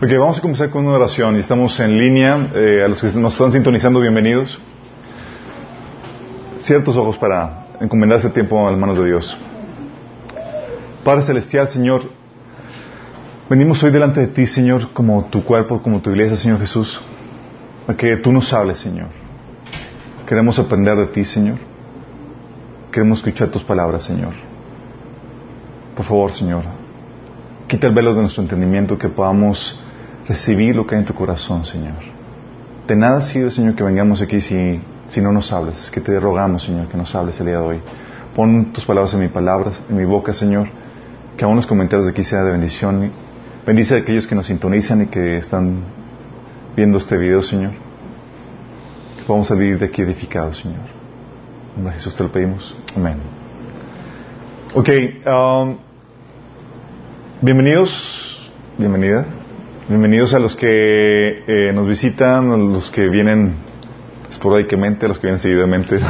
Ok, vamos a comenzar con una oración estamos en línea. Eh, a los que nos están sintonizando, bienvenidos. Ciertos ojos para encomendar este tiempo a las manos de Dios. Padre Celestial, Señor, venimos hoy delante de ti, Señor, como tu cuerpo, como tu iglesia, Señor Jesús, a que tú nos hables, Señor. Queremos aprender de ti, Señor. Queremos escuchar tus palabras, Señor. Por favor, Señor, quita el velo de nuestro entendimiento, que podamos recibir lo que hay en tu corazón, Señor. De nada sirve, Señor, que vengamos aquí si, si no nos hables. Es que te rogamos, Señor, que nos hables el día de hoy. Pon tus palabras en mis palabras, en mi boca, Señor. Que aún los comentarios de aquí sea de bendición. Bendice a aquellos que nos sintonizan y que están viendo este video, Señor. Que podamos salir de aquí edificados, Señor. En nombre de Jesús te lo pedimos. Amén. Ok. Um, bienvenidos. Bienvenida. Bienvenidos a los que eh, nos visitan, a los que vienen esporádicamente, a los que vienen seguidamente.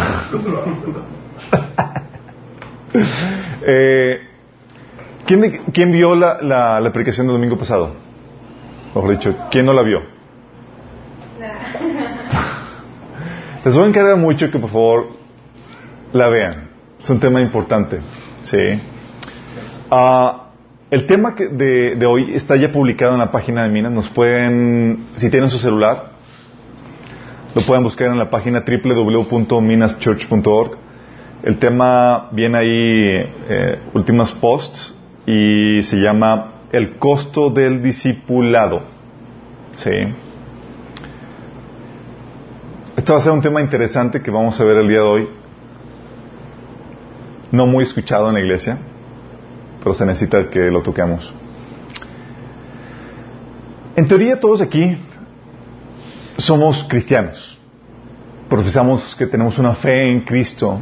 eh, ¿quién, ¿quién, vio la, la, la, predicación del domingo pasado? Mejor dicho, ¿quién no la vio? Les voy a encargar mucho que por favor la vean. Es un tema importante. ¿sí? Uh, el tema de, de, hoy está ya publicado en la página de Minas. Nos pueden, si tienen su celular, lo pueden buscar en la página www.minaschurch.org. El tema viene ahí, eh, últimas posts, y se llama El costo del discipulado. Sí. Este va a ser un tema interesante que vamos a ver el día de hoy. No muy escuchado en la iglesia pero se necesita que lo toquemos. En teoría todos aquí somos cristianos. Profesamos que tenemos una fe en Cristo.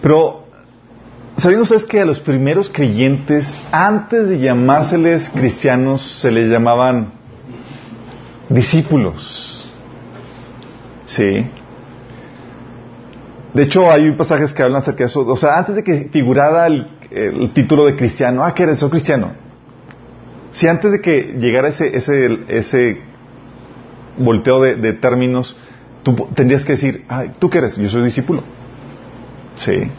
Pero, ¿sabiendo ustedes que a los primeros creyentes, antes de llamárseles cristianos, se les llamaban discípulos? Sí. De hecho, hay pasajes que hablan acerca de eso. O sea, antes de que figurara el, el título de cristiano, ah, que eres, soy cristiano. Si antes de que llegara ese, ese, ese volteo de, términos, tú tendrías que decir, ah, ¿tú qué eres? Yo soy discípulo. Sí.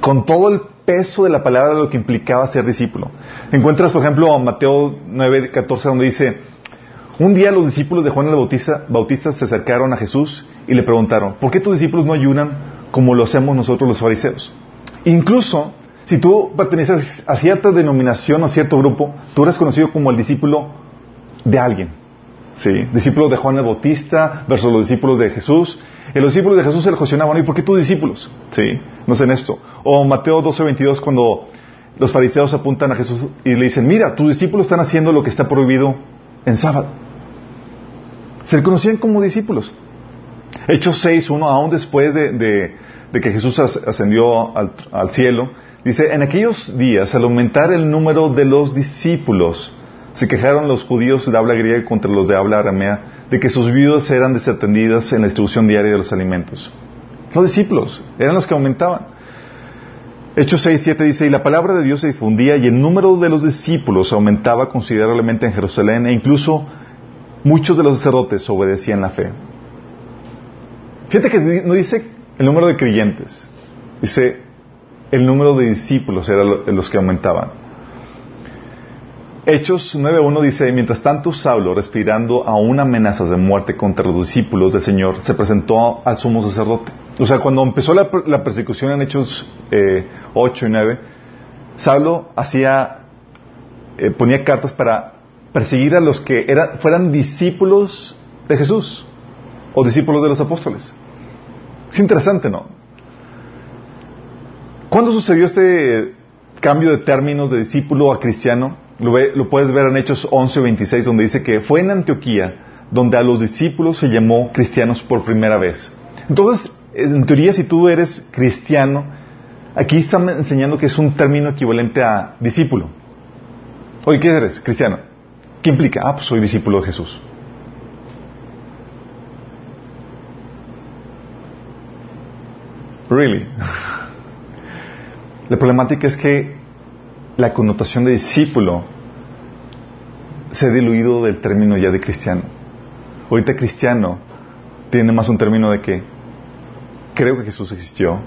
Con todo el peso de la palabra de lo que implicaba ser discípulo. Encuentras, por ejemplo, a Mateo 9, 14, donde dice, un día los discípulos de Juan el Bautista, Bautista se acercaron a Jesús y le preguntaron, ¿por qué tus discípulos no ayunan como lo hacemos nosotros los fariseos? Incluso si tú perteneces a cierta denominación o a cierto grupo, tú eres conocido como el discípulo de alguien. ¿Sí? Discípulo de Juan el Bautista versus los discípulos de Jesús. Los de Jesús se le cuestionaban, ¿y por qué tus discípulos? ¿Sí? No sé en esto. O Mateo 12, 22, cuando los fariseos apuntan a Jesús y le dicen, mira, tus discípulos están haciendo lo que está prohibido en sábado. Se le conocían como discípulos. Hechos 6, 1, aún después de, que Jesús ascendió al cielo, Dice, en aquellos días, al aumentar el número de los discípulos, se quejaron los judíos de habla griega contra los de habla aramea de que sus viudas eran desatendidas en la distribución diaria de los alimentos. Los discípulos eran los que aumentaban. Hechos 6, 7 dice, y la palabra de Dios se difundía y el número de los discípulos aumentaba considerablemente en Jerusalén e incluso muchos de los sacerdotes obedecían la fe. Fíjate que no dice el número de creyentes, dice el número de discípulos era los que aumentaban. Hechos 9.1 dice, mientras tanto Saulo, respirando aún amenazas de muerte contra los discípulos del Señor, se presentó al sumo sacerdote. O sea, cuando empezó la, persecución en Hechos eh, 8 y 9, Saulo hacía, eh, ponía cartas para perseguir a los que era, fueran discípulos de Jesús o discípulos de los apóstoles. Es interesante, ¿no? ¿Cuándo sucedió este cambio de términos de discípulo a cristiano? Lo, puedes ver en Hechos 11 o 26, donde dice que fue en Antioquía donde a los discípulos se llamó cristianos por primera vez. Entonces, en teoría, si tú eres cristiano, aquí están enseñando que es un término equivalente a discípulo. Oye, ¿qué eres? Cristiano. ¿Qué implica? Ah, pues soy discípulo de Jesús. Really? La problemática es que la connotación de discípulo se ha diluido del término ya de cristiano. Ahorita cristiano tiene más un término de que creo que Jesús existió,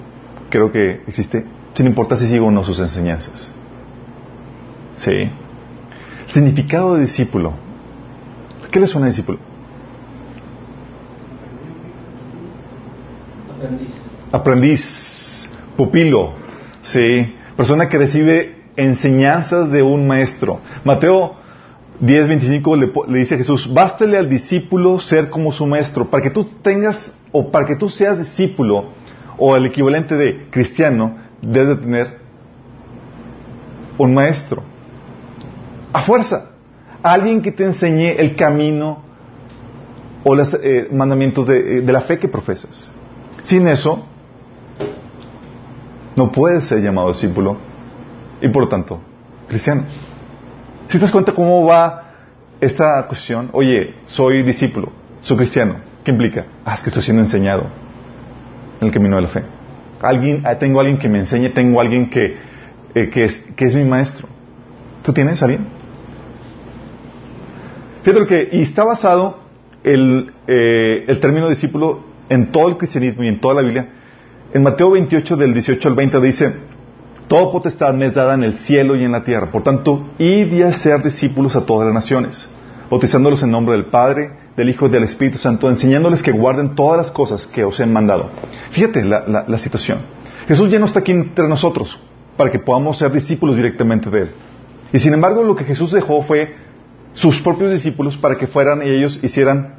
creo que existe, sin importar si sigo o no sus enseñanzas. Sí. El significado de discípulo. ¿Qué le suena a discípulo? Aprendiz. Aprendiz, pupilo, sí, persona que recibe enseñanzas de un maestro. Mateo 10:25 le, le dice a Jesús, bástale al discípulo ser como su maestro, para que tú tengas, o para que tú seas discípulo, o el equivalente de cristiano, debes de tener un maestro. A fuerza. Alguien que te enseñe el camino o los eh, mandamientos de, de la fe que profesas. Sin eso, no puedes ser llamado discípulo y por lo tanto cristiano. Si te das cuenta cómo va esta cuestión, oye, soy discípulo, soy cristiano, ¿qué implica? Ah, es que estoy siendo enseñado en el camino de la fe. Alguien, ah, tengo alguien que me enseñe, tengo alguien que, eh, que es mi maestro. ¿Tú tienes a alguien? Fíjate lo que, y está basado el, eh, el término discípulo en todo el cristianismo y en toda la Biblia. En Mateo 28, del 18 al 20, dice, Toda potestad me es dada en el cielo y en la tierra. Por tanto, id y a ser discípulos a todas las naciones, bautizándolos en nombre del Padre, del Hijo y del Espíritu Santo, enseñándoles que guarden todas las cosas que os he mandado. Fíjate la, la, la situación. Jesús ya no está aquí entre nosotros para que podamos ser discípulos directamente de Él. Y sin embargo, lo que Jesús dejó fue sus propios discípulos para que fueran y ellos hicieran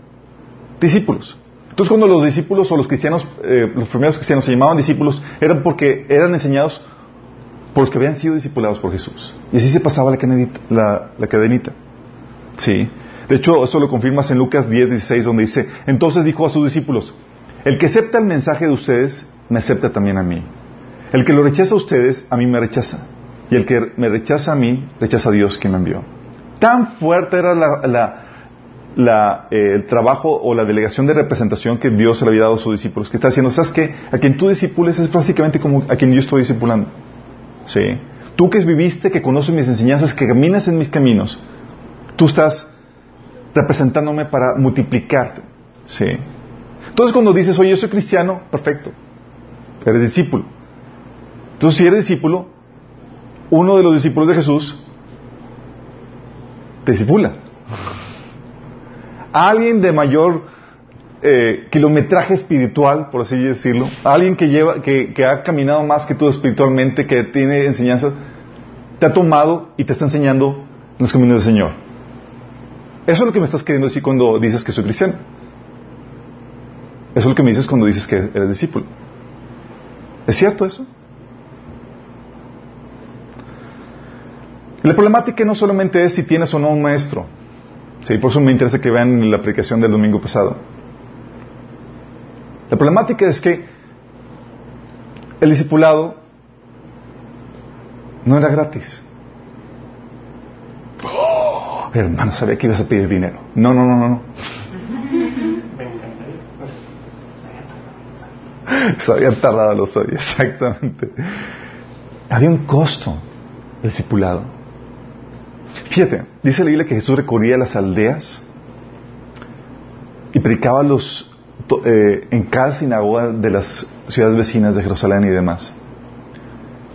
discípulos. Entonces, cuando los discípulos o los cristianos, eh, los primeros cristianos se llamaban discípulos, eran porque eran enseñados por los que habían sido discipulados por Jesús. Y así se pasaba la, cadenita. Sí. De hecho, eso lo confirmas en Lucas 10, 16, donde dice, entonces dijo a sus discípulos, el que acepta el mensaje de ustedes, me acepta también a mí. El que lo rechaza a ustedes, a mí me rechaza. Y el que me rechaza a mí, rechaza a Dios quien me envió. Tan fuerte era la, eh, el trabajo o la delegación de representación que Dios le había dado a sus discípulos, que está diciendo, ¿sabes qué? A quien tú discipules es básicamente como a quien yo estoy discipulando. ¿Sí? Tú que viviste, que conoces mis enseñanzas, que caminas en mis caminos, tú estás representándome para multiplicarte. ¿Sí? Entonces cuando dices, oye, yo soy cristiano, perfecto. Eres discípulo. Entonces si eres discípulo, uno de los discípulos de Jesús te discipula. Alguien de mayor eh, kilometraje espiritual, por así decirlo, alguien que lleva, que, que, ha caminado más que tú espiritualmente, que tiene enseñanzas, te ha tomado y te está enseñando los caminos del Señor. Eso es lo que me estás queriendo decir cuando dices que soy cristiano. Eso es lo que me dices cuando dices que eres discípulo. ¿Es cierto eso? La problemática no solamente es si tienes o no un maestro. Sí, por eso me interesa que vean la aplicación del domingo pasado. La problemática es que el discipulado no era gratis. Oh, hermano, sabía que ibas a pedir dinero. No, no, no, no, no. Se habían tardado los odios, exactamente. Había un costo del discipulado. Fíjate, dice la Biblia que Jesús recorría las aldeas y predicaba los, eh, en cada sinagoga de las ciudades vecinas de Jerusalén y demás,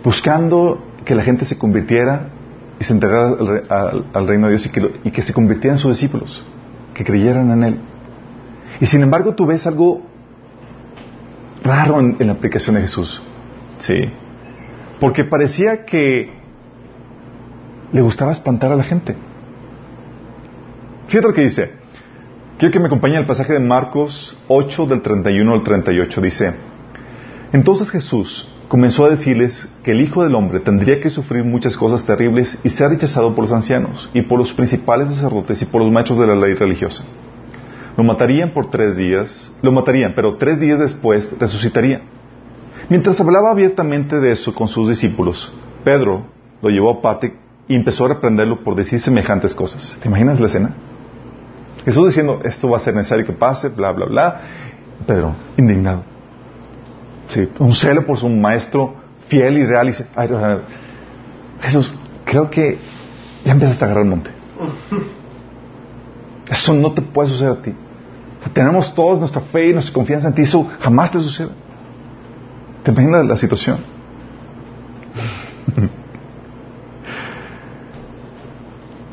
buscando que la gente se convirtiera y se entregara al, reino de Dios y que, lo, y que se convirtieran en sus discípulos, que creyeran en Él. Y sin embargo tú ves algo raro en, en la aplicación de Jesús, ¿sí? Porque parecía que le gustaba espantar a la gente. Fíjate lo que dice. Quiero que me acompañe al pasaje de Marcos 8 del 31 al 38. Dice, entonces Jesús comenzó a decirles que el Hijo del Hombre tendría que sufrir muchas cosas terribles y ser rechazado por los ancianos y por los principales sacerdotes y por los machos de la ley religiosa. Lo matarían por tres días, lo matarían, pero tres días después resucitaría. Mientras hablaba abiertamente de eso con sus discípulos, Pedro lo llevó aparte y empezó a reprenderlo por decir semejantes cosas. ¿Te imaginas la escena? Jesús diciendo, esto va a ser necesario que pase, bla, bla, bla. Pedro, indignado. Sí, un celo por su maestro fiel y real. Y dice, Ay, Jesús, creo que ya empiezas a agarrar el monte. Eso no te puede suceder a ti. tenemos todos nuestra fe y nuestra confianza en ti. Eso jamás te sucede. ¿Te imaginas la situación?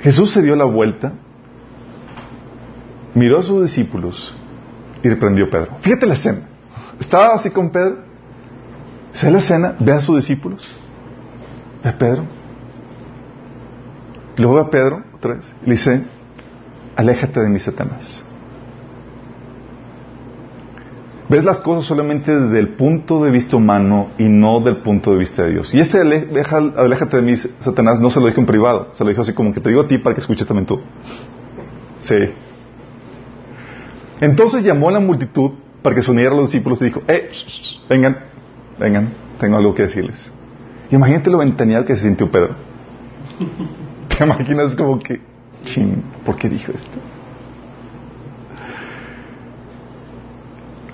Jesús se dio la vuelta, miró a sus discípulos y reprendió a Pedro. Fíjate la escena. Estaba así con Pedro. Se la escena, ve a sus discípulos, ve a Pedro. luego ve a Pedro otra vez le dice, aléjate de mí, Satanás. Ves las cosas solamente desde el punto de vista humano y no del punto de vista de Dios. Y este aléjate de mí, Satanás, no se lo dijo en privado, se lo dijo así como que te digo a ti para que escuches también tú. Sí. Entonces llamó a la multitud para que se uniera a los discípulos y dijo, eh, vengan, vengan, tengo algo que decirles. Y imagínate lo ventaneado que se sintió Pedro. ¿Te imaginas como que, ¿por qué dijo esto?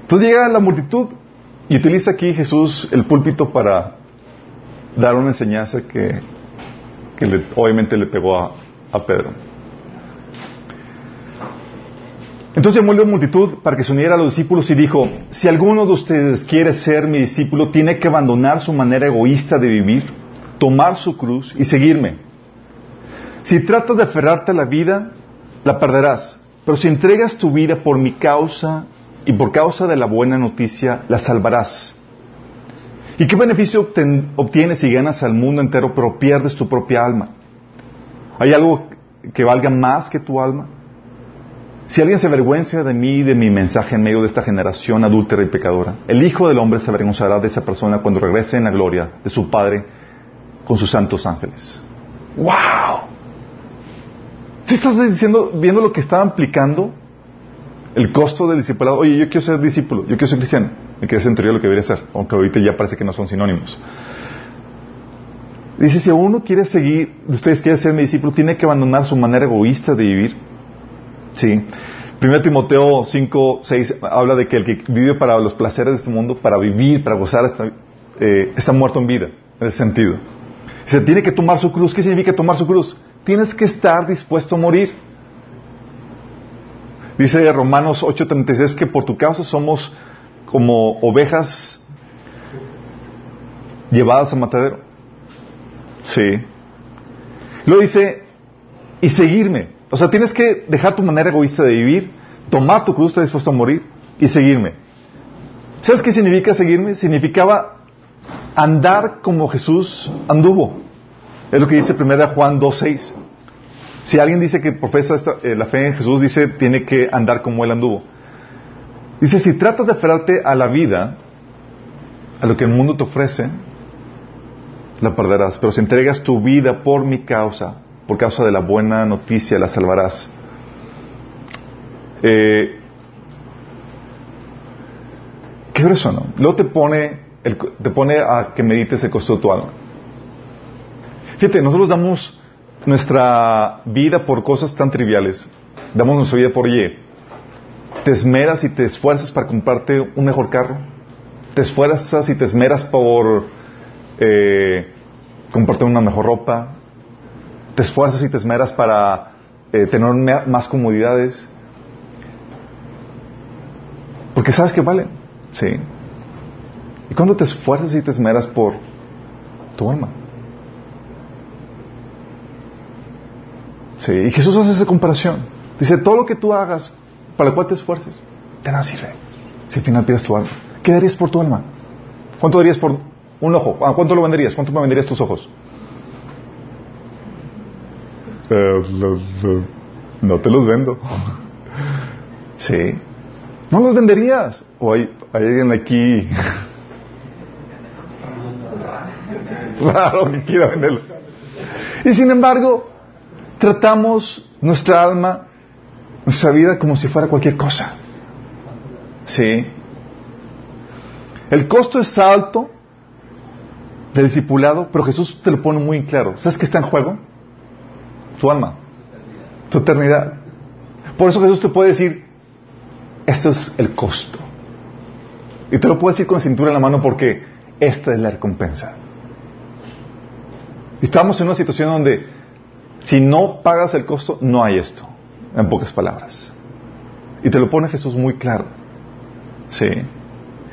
Entonces llega la multitud y utiliza aquí Jesús el púlpito para dar una enseñanza que, obviamente le pegó a, a Pedro. Entonces llamó la multitud para que se uniera a los discípulos y dijo, si alguno de ustedes quiere ser mi discípulo, tiene que abandonar su manera egoísta de vivir, tomar su cruz y seguirme. Si tratas de aferrarte a la vida, la perderás, pero si entregas tu vida por mi causa y por causa de la buena noticia, la salvarás. ¿Y qué beneficio obtienes si ganas al mundo entero pero pierdes tu propia alma? ¿Hay algo que valga más que tu alma? Si alguien se avergüenza de mí y de mi mensaje en medio de esta generación adúltera y pecadora, el Hijo del Hombre se avergonzará de esa persona cuando regrese en la gloria de su Padre con sus santos ángeles. ¡Wow! Si estás diciendo, viendo lo que estaba implicando el costo del discipulado, oye, yo quiero ser discípulo, yo quiero ser cristiano, me quedé en teoría lo que debería ser, aunque ahorita ya parece que no son sinónimos. Dice, si uno quiere seguir, ustedes quieren ser mi discípulo, tiene que abandonar su manera egoísta de vivir Sí. Primero Timoteo 5, 6 habla de que el que vive para los placeres de este mundo, para vivir, para gozar, está, eh, está muerto en vida, en ese sentido. Se tiene que tomar su cruz. ¿Qué significa tomar su cruz? Tienes que estar dispuesto a morir. Dice Romanos 8:36 que por tu causa somos como ovejas llevadas a matadero. Sí. Luego dice, y seguirme. O sea, tienes que dejar tu manera egoísta de vivir, tomar tu cruz, estar dispuesto a morir y seguirme. ¿Sabes qué significa seguirme? Significaba andar como Jesús anduvo. Es lo que dice 1 Juan 2.6. Si alguien dice que profesa eh, la fe en Jesús, dice, tiene que andar como Él anduvo. Dice, si tratas de aferrarte a la vida, a lo que el mundo te ofrece, la perderás. Pero si entregas tu vida por mi causa, por causa de la buena noticia la salvarás. Eh, qué grueso, ¿no? Luego te pone, te pone a que medites el costo de tu alma. Fíjate, nosotros damos nuestra vida por cosas tan triviales. Damos nuestra vida por, oye, te esmeras y te esfuerzas para comprarte un mejor carro. Te esfuerzas y te esmeras por eh, comprarte una mejor ropa, te esfuerzas y te esmeras para eh, tener más comodidades. Porque sabes que vale. Sí. ¿Y cuando te esfuerzas y te esmeras por tu alma? Sí. Y Jesús hace esa comparación. Dice, todo lo que tú hagas para lo cual te esfuerces, de nada sirve. Si al final pierdes tu alma. ¿Qué darías por tu alma? ¿Cuánto darías por un ojo? Ah, ¿Cuánto lo venderías? ¿Cuánto me venderías tus ojos? no te los vendo. Sí. No los venderías. O hay, alguien aquí. claro que quiera venderlo. Y sin embargo, tratamos nuestra alma, nuestra vida como si fuera cualquier cosa. Sí. El costo es alto del discipulado, pero Jesús te lo pone muy claro. ¿Sabes qué está en juego? tu alma, tu eternidad. Por eso Jesús te puede decir, esto es el costo. Y te lo puede decir con la cintura en la mano porque esta es la recompensa. estamos en una situación donde si no pagas el costo, no hay esto, en pocas palabras. Y te lo pone Jesús muy claro. Sí.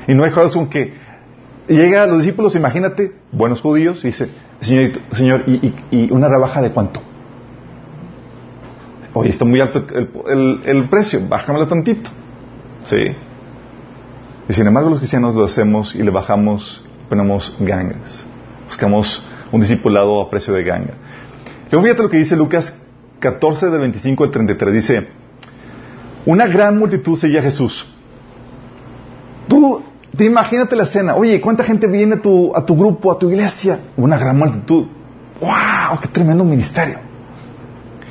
Y no hay cosas con que llega a los discípulos, imagínate, buenos judíos, y dice, Señor, señor y, una rebaja de cuánto? Oye, está muy alto el, el, precio, bájamelo tantito. Sí. Y sin embargo los cristianos lo hacemos y le bajamos, ponemos gangas. Buscamos un discipulado a precio de ganga. Luego fíjate lo que dice Lucas 14 del 25 al 33. Dice, una gran multitud seguía a Jesús. Tú te imagínate la escena. Oye, ¿cuánta gente viene a tu, a tu grupo, a tu iglesia? Una gran multitud. ¡Wow! ¡Qué tremendo ministerio!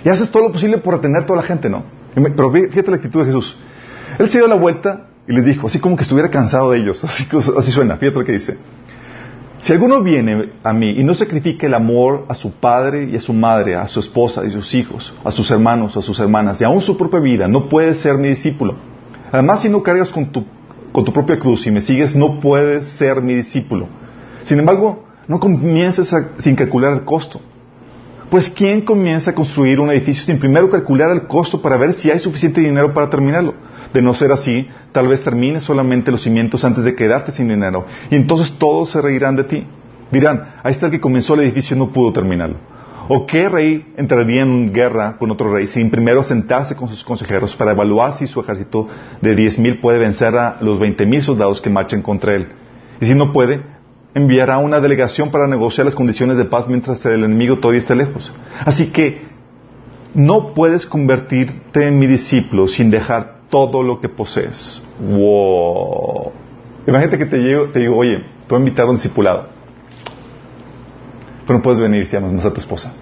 Y haces todo lo posible por atender a toda la gente, ¿no? Pero fíjate la actitud de Jesús. Él se dio la vuelta y les dijo, así como que estuviera cansado de ellos. Así, así suena. Fíjate lo que dice. Si alguno viene a mí y no sacrifica el amor a su padre y a su madre, a su esposa y sus hijos, a sus hermanos, a sus hermanas y aún su propia vida, no puede ser mi discípulo. Además, si no cargas con tu, con tu propia cruz y me sigues, no puedes ser mi discípulo. Sin embargo, no comiences sin calcular el costo. Pues ¿quién comienza a construir un edificio sin primero calcular el costo para ver si hay suficiente dinero para terminarlo? De no ser así, tal vez termines solamente los cimientos antes de quedarte sin dinero. Y entonces todos se reirán de ti. Dirán, ahí está el que comenzó el edificio y no pudo terminarlo. ¿O qué rey entraría en guerra con otro rey sin primero sentarse con sus consejeros para evaluar si su ejército de diez mil puede vencer a los veinte mil soldados que marchen contra él? Y si no puede, enviará una delegación para negociar las condiciones de paz mientras el enemigo todavía esté lejos. Así que no puedes convertirte en mi discípulo sin dejar todo lo que posees. Wow. Imagínate que te, llego, te digo, oye, te voy a invitar a un discipulado. Pero no puedes venir si amas más a tu esposa.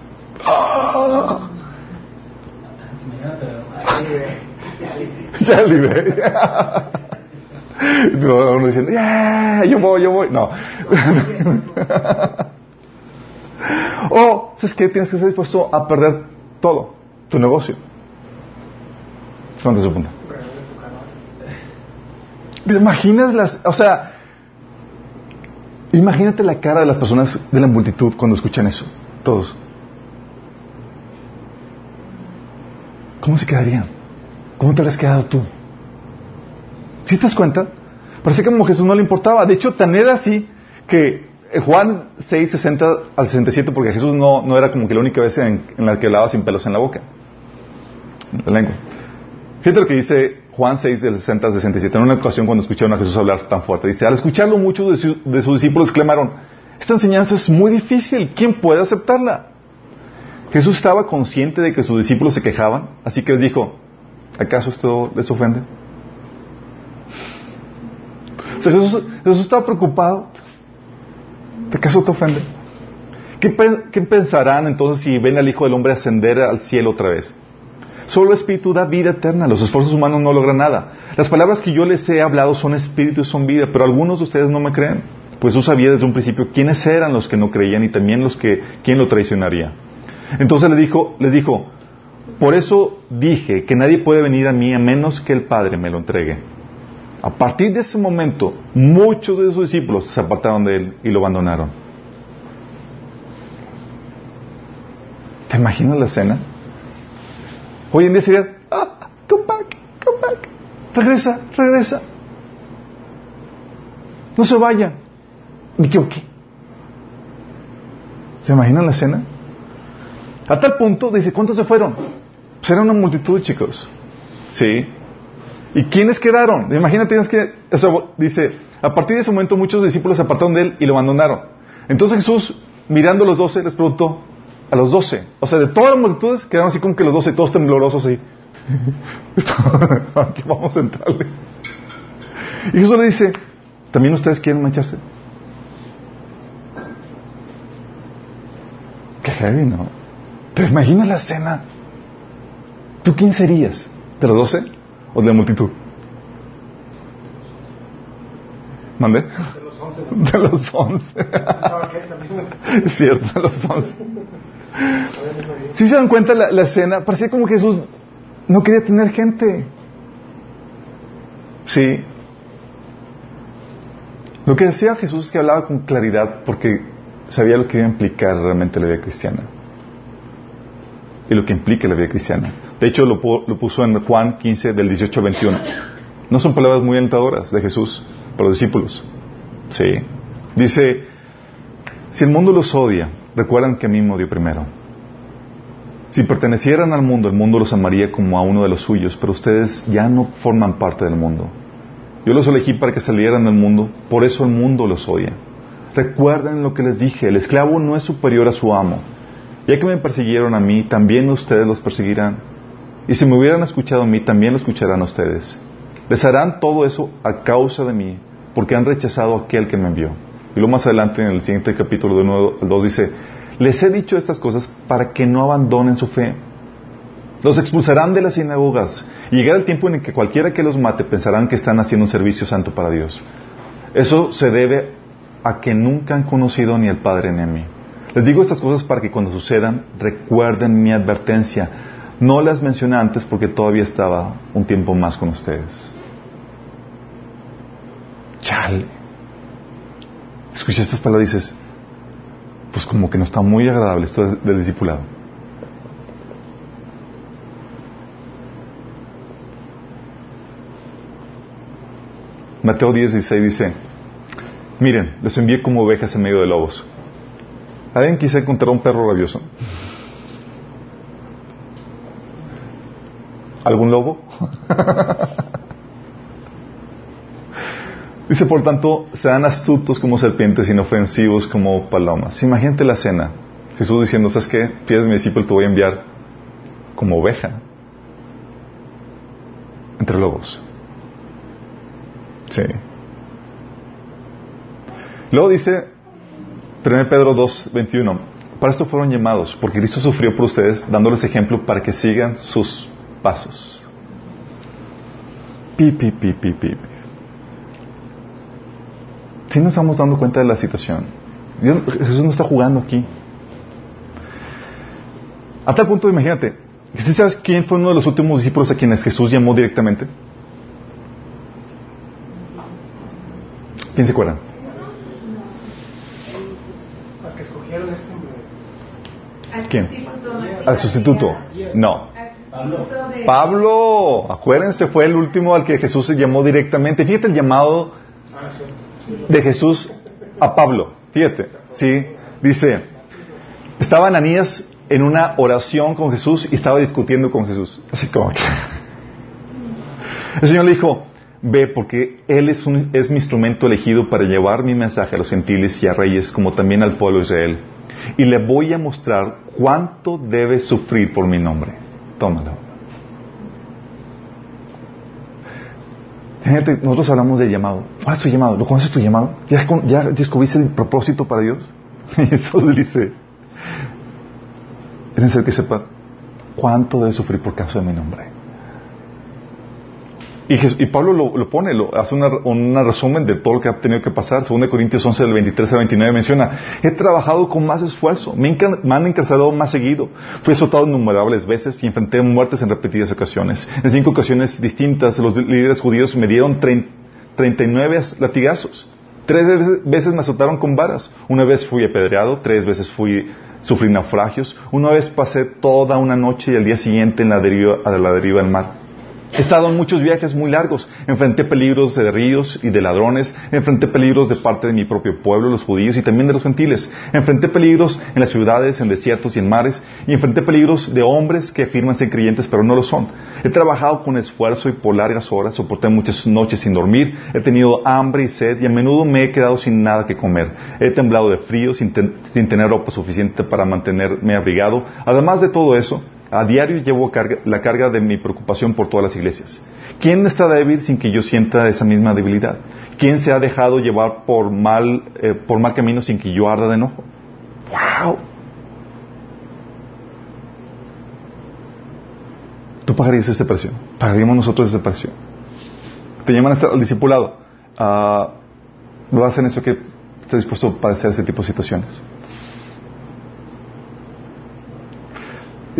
Ya libre. No, uno diciendo, yeah, yo voy, yo voy. No. o, ¿sabes qué? Tienes que estar dispuesto a perder todo, tu negocio. ¿Cuánto se? ¿Te imaginas las, o sea, imagínate la cara de las personas de la multitud cuando escuchan eso, todos. ¿Cómo se quedarían? ¿Cómo te habrías quedado tú? ¿Sí te das cuenta? Parece que como Jesús no le importaba. De hecho, tan era así que Juan 6, 60 al 67, porque Jesús no, no era como que la única vez en, en la que hablaba sin pelos en la boca, en la lengua. Fíjate lo que dice Juan 6, del 60 al 67, en una ocasión cuando escucharon a Jesús hablar tan fuerte. Dice, al escucharlo muchos de, sus discípulos exclamaron, esta enseñanza es muy difícil, ¿quién puede aceptarla? Jesús estaba consciente de que sus discípulos se quejaban, así que les dijo, ¿acaso esto les ofende? Jesús, estaba preocupado. ¿Acaso te ofende? ¿Qué, ¿Qué pensarán entonces si ven al Hijo del Hombre ascender al cielo otra vez? Solo espíritu da vida eterna. Los esfuerzos humanos no logran nada. Las palabras que yo les he hablado son espíritu y son vida, pero algunos de ustedes no me creen. Pues yo sabía desde un principio quiénes eran los que no creían y también los que, quién lo traicionaría. Entonces les dijo, les dijo, por eso dije que nadie puede venir a mí a menos que el Padre me lo entregue. A partir de ese momento, muchos de sus discípulos se apartaron de él y lo abandonaron. ¿Te imaginas la escena? Hoy en día sería, ah, come back, come back. Regresa, regresa. No se vaya. Ni qué ¿Se imaginan la escena? A tal punto, dice, ¿cuántos se fueron? Pues era una multitud, chicos. ¿Sí? ¿Y quiénes quedaron? Imagínate, que, eso dice, a partir de ese momento muchos discípulos se apartaron de él y lo abandonaron. Entonces Jesús, mirando a los doce, les preguntó, a los doce. O sea, de todas las multitudes quedaron así como que los doce, todos temblorosos así. Aquí vamos a entrarle. Y Jesús le dice, ¿también ustedes quieren mancharse? Qué heavy, ¿no? ¿Te imaginas la escena? ¿Tú quién serías? ¿De los doce o de la multitud? ¿Mande? De los once. De los once. Es cierto, de los once. Si se dan cuenta la, escena, parecía como Jesús no quería tener gente. Sí. Lo que decía Jesús es que hablaba con claridad porque sabía lo que iba a implicar realmente la vida cristiana. Y lo que implica la vida cristiana. De hecho, lo, puso en Juan 15, del 18 al 21. No son palabras muy alentadoras de Jesús para los discípulos. Sí. Dice, si el mundo los odia, recuerdan que a mí me odió primero. Si pertenecieran al mundo, el mundo los amaría como a uno de los suyos, pero ustedes ya no forman parte del mundo. Yo los elegí para que salieran del mundo, por eso el mundo los odia. Recuerden lo que les dije, el esclavo no es superior a su amo. Ya que me persiguieron a mí, también ustedes los perseguirán. Y si me hubieran escuchado a mí, también lo escucharán a ustedes. Les harán todo eso a causa de mí, porque han rechazado a aquel que me envió. Y luego más adelante, en el siguiente capítulo de nuevo, el 2 dice, les he dicho estas cosas para que no abandonen su fe. Los expulsarán de las sinagogas y llegará el tiempo en el que cualquiera que los mate pensarán que están haciendo un servicio santo para Dios. Eso se debe a que nunca han conocido ni al Padre ni a mí. Les digo estas cosas para que cuando sucedan recuerden mi advertencia. No las mencioné antes porque todavía estaba un tiempo más con ustedes. Chale. Escuché estas palabras y dices, pues como que no está muy agradable esto del discipulado. Mateo 10, 16 dice, miren, los envié como ovejas en medio de lobos. ¿Alguien quise encontrar un perro rabioso? ¿Algún lobo? Dice, por tanto, sean astutos como serpientes, inofensivos como palomas. Imagínate la cena. Jesús diciendo, ¿sabes qué? Fíjate mi discípulo, te voy a enviar como oveja entre lobos. Sí. Luego dice, 1 Pedro 2, 21, para esto fueron llamados, porque Cristo sufrió por ustedes, dándoles ejemplo para que sigan sus pasos. Pi, pi, pi, pi, pi. Si nos estamos dando cuenta de la situación. Jesús no está jugando aquí. A tal punto, imagínate, ¿sí sabes quién fue uno de los últimos discípulos a quienes Jesús llamó directamente? ¿Quién se acuerda? Al que escogieron este ¿Quién? Al sustituto. No. Pablo, acuérdense, fue el último al que Jesús se llamó directamente. Fíjate el llamado de Jesús a Pablo. Fíjate, ¿sí? Dice, estaba Ananías en una oración con Jesús y estaba discutiendo con Jesús. Así como que... El Señor le dijo, ve porque Él es, un, es mi instrumento elegido para llevar mi mensaje a los gentiles y a reyes, como también al pueblo de Israel. Y le voy a mostrar cuánto debe sufrir por mi nombre. Tómalo. Gente, nosotros hablamos de llamado. ¿Cuál es tu llamado? ¿Lo conoces tu llamado? ¿Ya, ya descubriste el propósito para Dios? Y eso dice, es necesario que sepa cuánto debe sufrir por causa de mi nombre. Y, Pablo lo, pone, lo, hace un resumen de todo lo que ha tenido que pasar. Según Corintios 11, del 23 al 29 menciona, he trabajado con más esfuerzo, me, han encarcelado más seguido, fui azotado innumerables veces y enfrenté muertes en repetidas ocasiones. En cinco ocasiones distintas, los líderes judíos me dieron 39 latigazos. Tres veces, me azotaron con varas. Una vez fui apedreado, tres veces fui sufrí naufragios. Una vez pasé toda una noche y al día siguiente en la deriva, a la deriva del mar. He estado en muchos viajes muy largos. Enfrenté peligros de ríos y de ladrones. Enfrenté peligros de parte de mi propio pueblo, los judíos, y también de los gentiles. Enfrenté peligros en las ciudades, en desiertos y en mares. Y enfrenté peligros de hombres que afirman ser creyentes, pero no lo son. He trabajado con esfuerzo y por largas horas. Soporté muchas noches sin dormir. He tenido hambre y sed y a menudo me he quedado sin nada que comer. He temblado de frío sin, sin tener ropa suficiente para mantenerme abrigado. Además de todo eso, a diario llevo la carga de mi preocupación por todas las iglesias. ¿Quién está débil sin que yo sienta esa misma debilidad? ¿Quién se ha dejado llevar por mal, eh, por mal camino sin que yo arda de enojo? ¡Wow! Tú pagarías ese precio. Pagaríamos nosotros ese precio. Te llaman al discipulado. Uh, vas eso que estás dispuesto a padecer ese tipo de situaciones.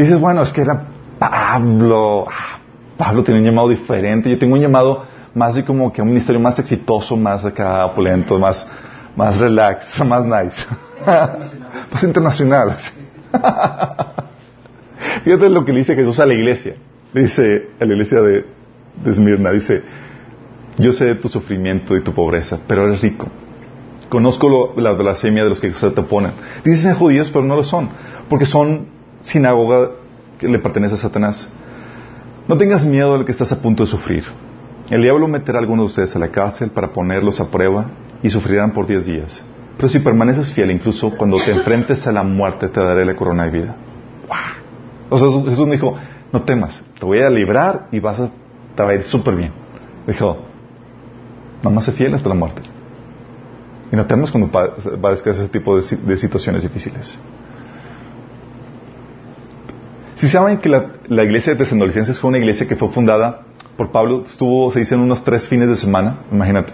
Dices, bueno, es que era Pablo. Ah, Pablo tiene un llamado diferente. Yo tengo un llamado más de como que un ministerio más exitoso, más acá opulento, más, más relax, más nice, más internacional. Fíjate lo que le dice Jesús a la iglesia. Dice a la iglesia de, de Esmirna, dice, yo sé tu sufrimiento y tu pobreza, pero eres rico. Conozco la blasfemia de los que se te oponen. Dicen judíos, pero no lo son, porque son sinagoga que le pertenece a Satanás. No tengas miedo de lo que estás a punto de sufrir. El diablo meterá a algunos de ustedes a la cárcel para ponerlos a prueba y sufrirán por diez días. Pero si permaneces fiel, incluso cuando te enfrentes a la muerte, te daré la corona de vida. O sea, Jesús dijo, no temas, te voy a librar y vas a, te va a ir súper bien. Dijo, más sé fiel hasta la muerte. Y no temas cuando padezcas ese tipo de, situaciones difíciles. Si saben que la, iglesia de Tesalonicenses fue una iglesia que fue fundada por Pablo, estuvo, se dice, en unos tres fines de semana, imagínate.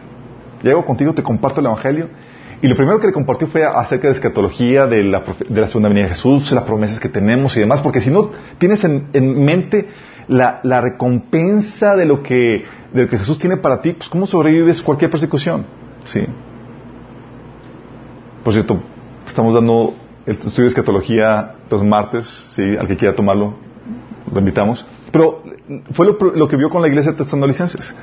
Llego contigo, te comparto el Evangelio, y lo primero que le compartió fue acerca de escatología, de la, de la segunda venida de Jesús, las promesas que tenemos y demás, porque si no tienes en, en mente la, la, recompensa de lo, que, de lo que Jesús tiene para ti, pues ¿cómo sobrevives cualquier persecución? Sí. Por cierto, estamos dando el estudio de escatología los martes, ¿sí? al que quiera tomarlo, lo invitamos. Pero fue lo, que vio con la iglesia de tesanolicenses.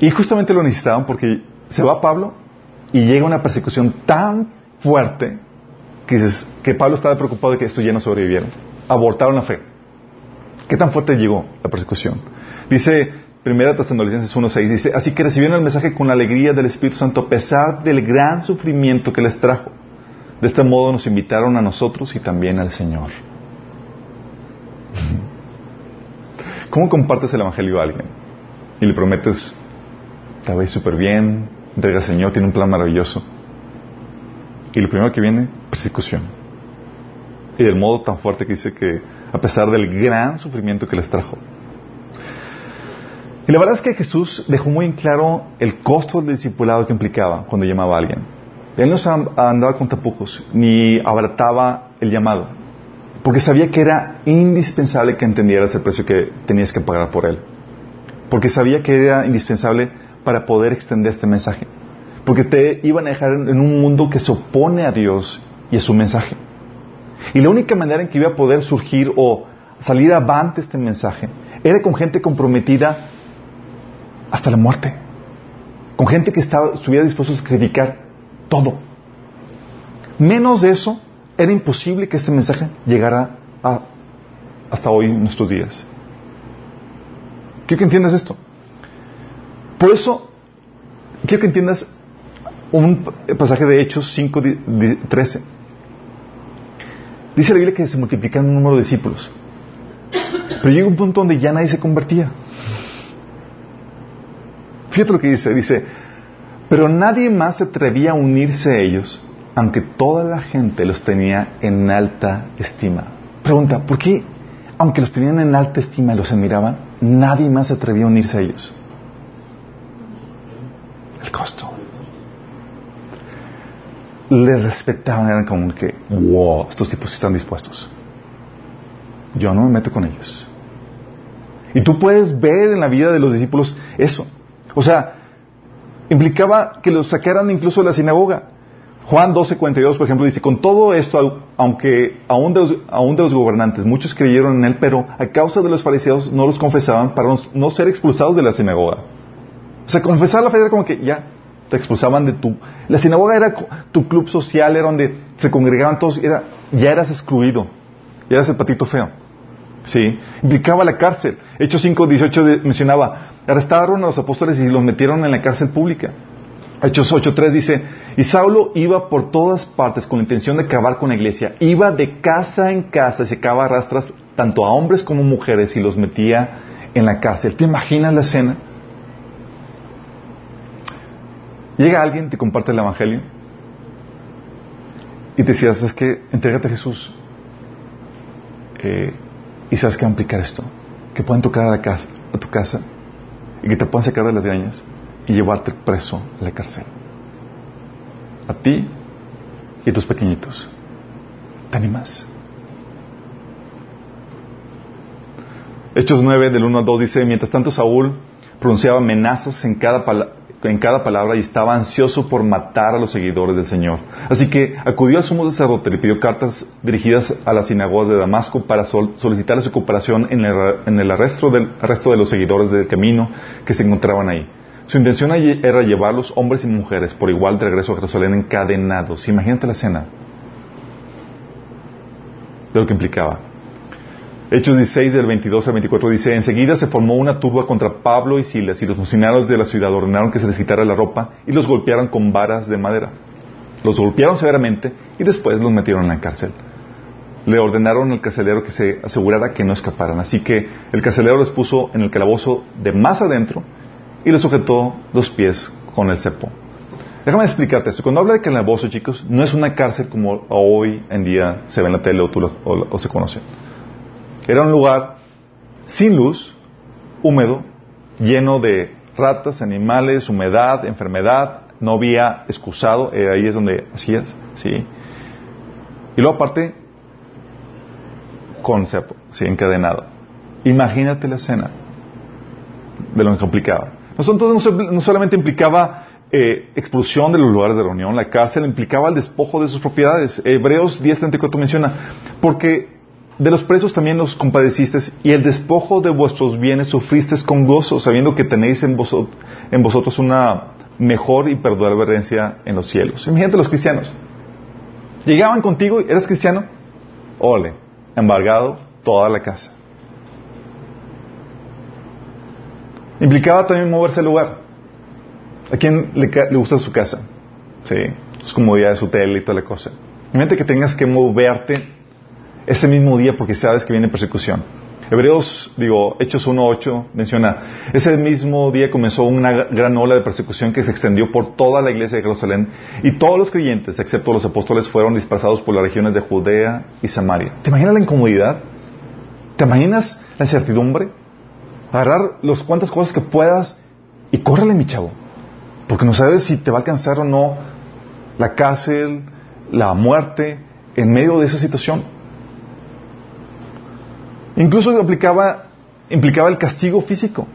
Y justamente lo necesitaban porque se va Pablo y llega una persecución tan fuerte que, dices, que Pablo estaba preocupado de que estos ya no sobrevivieron. Abortaron la fe. ¿Qué tan fuerte llegó la persecución? Dice Primera Tesalonicenses 1.6, dice, así que recibieron el mensaje con la alegría del Espíritu Santo a pesar del gran sufrimiento que les trajo. De este modo nos invitaron a nosotros y también al Señor. ¿Cómo compartes el Evangelio a alguien? Y le prometes, te va súper bien, entrega al Señor, tiene un plan maravilloso. Y lo primero que viene, persecución. Y del modo tan fuerte que dice que, a pesar del gran sufrimiento que les trajo. Y la verdad es que Jesús dejó muy en claro el costo del discipulado que implicaba cuando llamaba a alguien. Él no andaba con tapujos, ni abarataba el llamado, porque sabía que era indispensable que entendieras el precio que tenías que pagar por él. Porque sabía que era indispensable para poder extender este mensaje. Porque te iban a dejar en un mundo que se opone a Dios y a su mensaje. Y la única manera en que iba a poder surgir o salir avante este mensaje era con gente comprometida hasta la muerte. Con gente que estaba, estuviera dispuesto a sacrificar todo. Menos de eso, era imposible que este mensaje llegara hasta hoy, en nuestros días. Quiero que entiendas esto. Por eso, quiero que entiendas un pasaje de Hechos 5, 13. Dice la Biblia que se multiplican un número de discípulos. Pero llega un punto donde ya nadie se convertía. Fíjate lo que dice. Dice, pero nadie más se atrevía a unirse a ellos, aunque toda la gente los tenía en alta estima. Pregunta, ¿por qué, aunque los tenían en alta estima y los admiraban, nadie más se atrevía a unirse a ellos? El costo. Les respetaban, eran como que, wow, estos tipos están dispuestos. Yo no me meto con ellos. Y tú puedes ver en la vida de los discípulos eso. O sea, implicaba que los sacaran incluso de la sinagoga. Juan 12:42, por ejemplo, dice, con todo esto, aunque aún de, los, aún de, los, gobernantes, muchos creyeron en él, pero a causa de los fariseos no los confesaban para no ser expulsados de la sinagoga. O sea, confesar la fe era como que ya te expulsaban de tu... La sinagoga era tu club social, era donde se congregaban todos, era, ya eras excluido, ya eras el patito feo. ¿Sí? Implicaba la cárcel. Hechos 5:18 mencionaba, arrestaron a los apóstoles y los metieron en la cárcel pública. Hechos 8.3 dice, y Saulo iba por todas partes con la intención de acabar con la iglesia. Iba de casa en casa y se acaba rastras tanto a hombres como mujeres y los metía en la cárcel. ¿Te imaginas la escena? Llega alguien, te comparte el Evangelio y te decías, es que entrégate a Jesús. Eh, y sabes que va a implicar esto, que pueden tocar a, la casa, a tu casa y que te puedan sacar de las grañas y llevarte preso a la cárcel. A ti y a tus pequeñitos. ¿Te animas? Hechos 9 del 1 al 2 dice, mientras tanto Saúl pronunciaba amenazas en cada en cada palabra y estaba ansioso por matar a los seguidores del Señor. Así que acudió al sumo sacerdote, le pidió cartas dirigidas a las sinagogas de Damasco para solicitarle su cooperación en el, arresto, del, arresto de los seguidores del camino que se encontraban ahí. Su intención era llevarlos, hombres y mujeres, por igual de regreso a Jerusalén encadenados. Imagínate la escena de lo que implicaba. Hechos 16 del 22 al 24 dice, enseguida se formó una turba contra Pablo y Silas y los funcionarios de la ciudad ordenaron que se les quitara la ropa y los golpearon con varas de madera. Los golpearon severamente y después los metieron en la cárcel. Le ordenaron al carcelero que se asegurara que no escaparan. Así que el carcelero los puso en el calabozo de más adentro y les sujetó los pies con el cepo. Déjame explicarte esto. Cuando habla de calabozo, chicos, no es una cárcel como hoy en día se ve en la tele o, o se conoce. Era un lugar sin luz, húmedo, lleno de ratas, animales, humedad, enfermedad, no había excusado, eh, ahí es donde hacías, ¿sí? Y luego aparte, con cepo, ¿sí? Encadenado. Imagínate la escena de lo que implicaba. no solamente implicaba eh, expulsión de los lugares de reunión, la cárcel implicaba el despojo de sus propiedades. Hebreos 10.34 menciona, porque de los presos también los compadecisteis y el despojo de vuestros bienes sufristeis con gozo, sabiendo que tenéis en, vosotros una mejor y perdurable herencia en los cielos. Imagínate los cristianos. Llegaban contigo, ¿eres cristiano? Ole, embargado toda la casa. Implicaba también moverse al lugar. ¿A quién le, gusta su casa? Sí, sus comodidades, su tele y toda la cosa. Imagínate que tengas que moverte ese mismo día porque sabes que viene persecución. Hebreos, digo, Hechos 1.8 menciona, ese mismo día comenzó una gran ola de persecución que se extendió por toda la iglesia de Jerusalén y todos los creyentes, excepto los apóstoles, fueron dispersados por las regiones de Judea y Samaria. ¿Te imaginas la incomodidad? ¿Te imaginas la incertidumbre? Agarrar los cuantas cosas que puedas y córrele, mi chavo. Porque no sabes si te va a alcanzar o no la cárcel, la muerte, en medio de esa situación. Incluso implicaba, implicaba el castigo físico.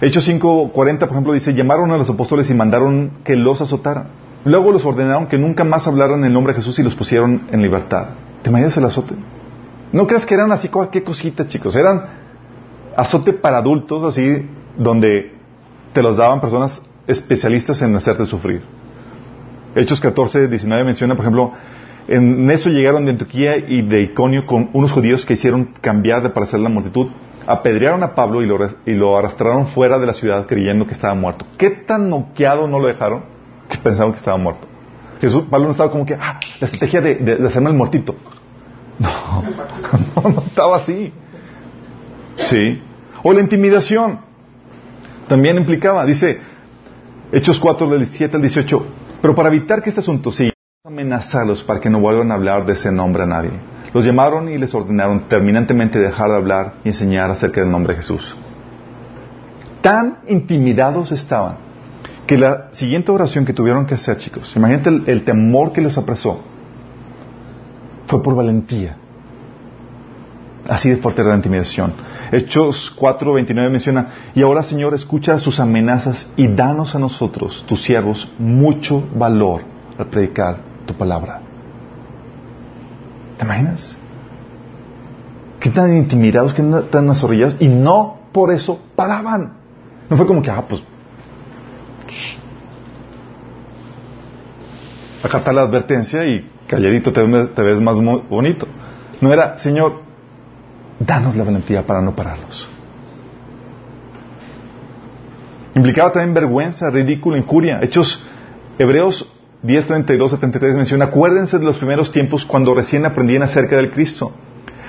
Hechos 5.40, por ejemplo, dice, llamaron a los apóstoles y mandaron que los azotaran. Luego los ordenaron que nunca más hablaran el nombre de Jesús y los pusieron en libertad. ¿Te imaginas el azote? No creas que eran así cualquier cosita, chicos. Eran azote para adultos, así, donde te los daban personas especialistas en hacerte sufrir. Hechos 14, 19 menciona, por ejemplo, en eso llegaron de Antioquía y de Iconio con unos judíos que hicieron cambiar de parecer la multitud. Apedrearon a Pablo y lo, arrastraron fuera de la ciudad creyendo que estaba muerto. ¿Qué tan noqueado no lo dejaron que pensaban que estaba muerto? Jesús, Pablo no estaba como que, ah, la estrategia de, hacerme el muertito. No, no, no estaba así. Sí. O la intimidación. También implicaba, dice, Hechos 4 del 17 al 18, pero para evitar que este asunto siga amenazarlos para que no vuelvan a hablar de ese nombre a nadie. Los llamaron y les ordenaron terminantemente dejar de hablar y enseñar acerca del nombre de Jesús. Tan intimidados estaban que la siguiente oración que tuvieron que hacer, chicos, imagínate el, temor que los apresó, fue por valentía. Así de fuerte era la intimidación. Hechos 4:29 menciona, y ahora Señor, escucha sus amenazas y danos a nosotros, tus siervos, mucho valor al predicar tu palabra. ¿Te imaginas? Qué tan intimidados, qué tan azorrillados, y no por eso paraban. No fue como que, ah, pues. Acá está la advertencia y calladito te, ves más bonito. No era, Señor, danos la valentía para no pararlos. Implicaba también vergüenza, ridículo, incuria. Hechos Hebreos 10.32 a 33 menciona, acuérdense de los primeros tiempos cuando recién aprendían acerca del Cristo.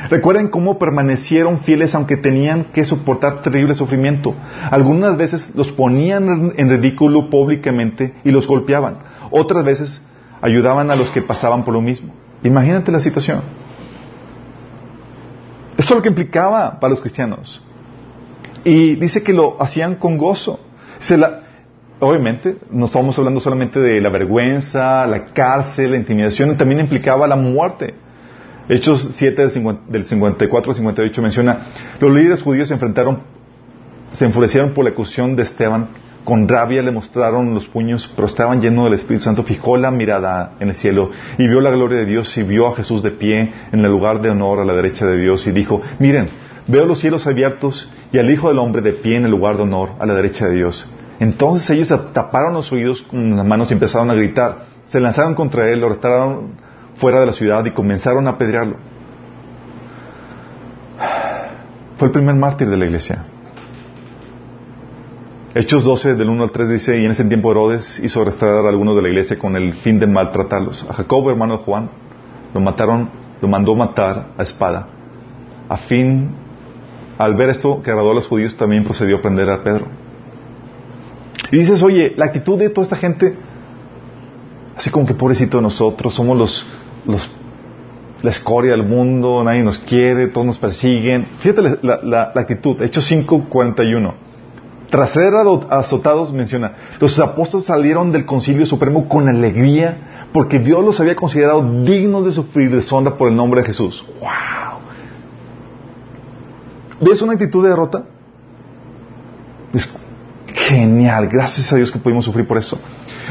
Recuerden cómo permanecieron fieles aunque tenían que soportar terrible sufrimiento. Algunas veces los ponían en ridículo públicamente y los golpeaban. Otras veces ayudaban a los que pasaban por lo mismo. Imagínate la situación. Eso es lo que implicaba para los cristianos. Y dice que lo hacían con gozo. Se la, obviamente, no estamos hablando solamente de la vergüenza, la cárcel, la intimidación, también implicaba la muerte. Hechos 7 del 54 al 58 menciona, los líderes judíos se enfrentaron, se enfurecieron por la acusación de Esteban con rabia le mostraron los puños, pero estaban llenos del Espíritu Santo. Fijó la mirada en el cielo y vio la gloria de Dios y vio a Jesús de pie en el lugar de honor a la derecha de Dios y dijo, miren, veo los cielos abiertos y al Hijo del Hombre de pie en el lugar de honor a la derecha de Dios. Entonces ellos taparon los oídos con las manos y empezaron a gritar. Se lanzaron contra él, lo arrestaron fuera de la ciudad y comenzaron a apedrearlo. Fue el primer mártir de la iglesia. Hechos 12, del 1 al 3 dice, y en ese tiempo Herodes hizo arrestar a algunos de la iglesia con el fin de maltratarlos. A Jacobo, hermano de Juan, lo mataron, lo mandó matar a espada. A fin, al ver esto que agradó a los judíos, también procedió a prender a Pedro. Y dices, oye, la actitud de toda esta gente, así como que pobrecito de nosotros, somos los, los la escoria del mundo, nadie nos quiere, todos nos persiguen. Fíjate la, la actitud, Hechos 5, 41. Tras ser azotados, menciona, los apóstoles salieron del concilio supremo con alegría porque Dios los había considerado dignos de sufrir deshonra por el nombre de Jesús. ¡Wow! ¿Ves una actitud de derrota? Genial, gracias a Dios que pudimos sufrir por eso.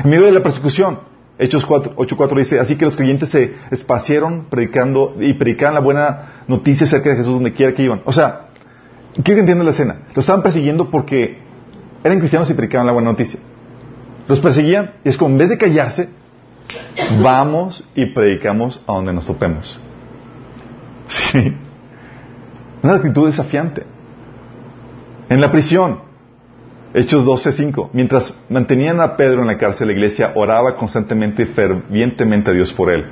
En medio de la persecución, Hechos 8.4 dice, así que los creyentes se esparcieron predicando y predicaban la buena noticia acerca de Jesús donde quiera que iban. O sea, quiero que la escena. Lo estaban persiguiendo porque eran cristianos y predicaban la buena noticia. Los perseguían y es como en vez de callarse, vamos y predicamos a donde nos topemos. Sí. Una actitud desafiante. En la prisión, Hechos 12:5, mientras mantenían a Pedro en la cárcel, la iglesia oraba constantemente y fervientemente a Dios por él.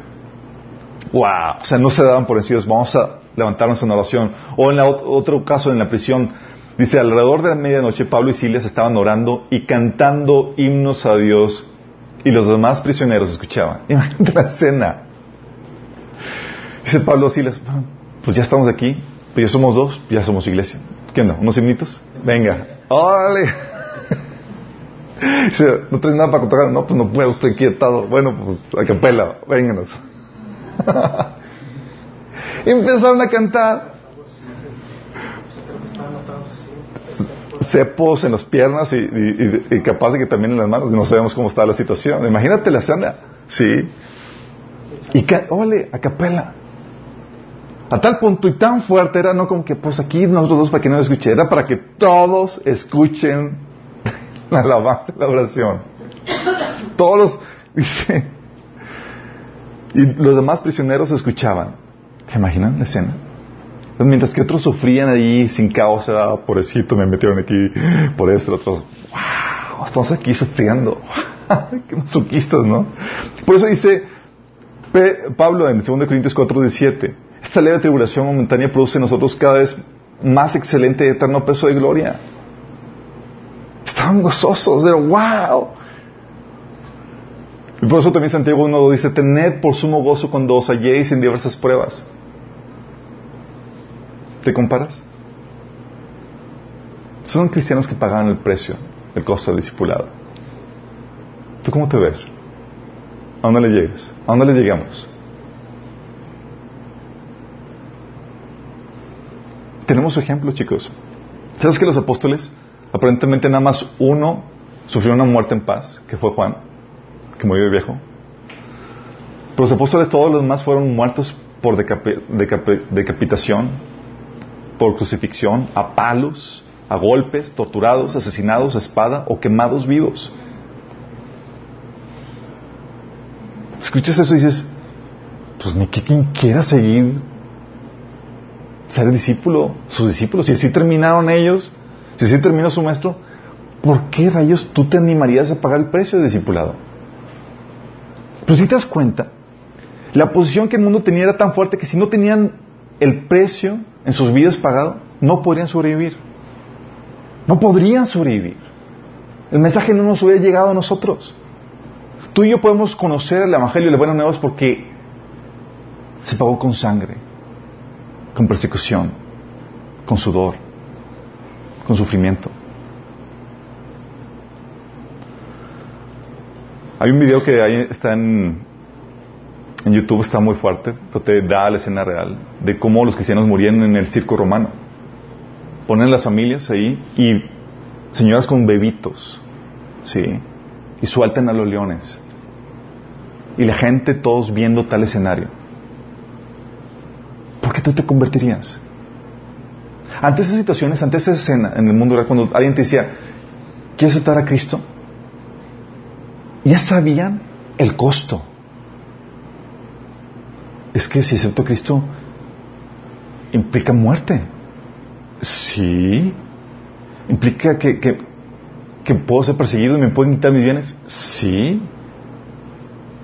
¡Wow! O sea, no se daban por vencidos, vamos a levantarnos en oración. O en otro caso, en la prisión, Dice, alrededor de la medianoche Pablo y Silas estaban orando y cantando himnos a Dios y los demás prisioneros escuchaban. Imagínate la escena. Dice Pablo y Silas, pues ya estamos aquí, pues ya somos dos, ya somos iglesia. ¿Qué onda? ¿Unos himnitos? Venga. ¡Órale! ¿no tienes nada para contar? No, pues no puedo, estoy quietado. Bueno, pues a capela, vénganos. empezaron a cantar. cepos en las piernas y, capaz de que también en las manos y no sabemos cómo está la situación. Imagínate la escena, sí. Y ole, a capela. A tal punto y tan fuerte era, no como que, pues aquí nosotros dos para que no lo escuche, era para que todos escuchen la alabanza la oración. Todos los, dice, y los demás prisioneros escuchaban. ¿Se imaginan la escena? Mientras que otros sufrían ahí sin causa, pobrecito, me metieron aquí por esto, otros, wow, estamos aquí sufriendo. Qué masoquistas, ¿no? Por eso dice Pablo en 2 Corintios 4, 17, esta leve tribulación momentánea produce en nosotros cada vez más excelente eterno peso de gloria. Estaban gozosos, pero wow. Y por eso también Santiago 1 dice, tened por sumo gozo cuando os halléis en diversas pruebas ¿Te comparas? Son cristianos que pagaban el precio, el costo del discipulado. ¿Tú cómo te ves? ¿A dónde le llegas? ¿A dónde le llegamos? Tenemos ejemplos, chicos. ¿Sabes que los apóstoles, aparentemente nada más uno sufrió una muerte en paz, que fue Juan, que murió de viejo? Pero los apóstoles, todos los demás, fueron muertos por decapitación, por crucifixión, a palos, a golpes, torturados, asesinados a espada o quemados vivos. Escuchas eso y dices, pues ni que quien quiera seguir ser discípulo, sus discípulos, si así terminaron ellos, si así terminó su maestro, ¿por qué rayos tú te animarías a pagar el precio de discipulado? Pero si te das cuenta, la posición que el mundo tenía era tan fuerte que si no tenían el precio en sus vidas pagado, no podrían sobrevivir. No podrían sobrevivir. El mensaje no nos hubiera llegado a nosotros. Tú y yo podemos conocer el Evangelio y las buenas nuevas porque se pagó con sangre, con persecución, con sudor, con sufrimiento. Hay un video que está en, en YouTube está muy fuerte, pero te da la escena real de cómo los cristianos morían en el circo romano. Ponen las familias ahí y señoras con bebitos Sí. Y sueltan a los leones. Y la gente, todos viendo tal escenario. ¿Por qué tú te convertirías? Ante esas situaciones, ante esa escena en el mundo real, cuando alguien te decía, ¿quieres aceptar a Cristo? Ya sabían el costo. Es que si acepto a Cristo, implica muerte. Sí. ¿Implica que, que, puedo ser perseguido y me pueden quitar mis bienes? Sí.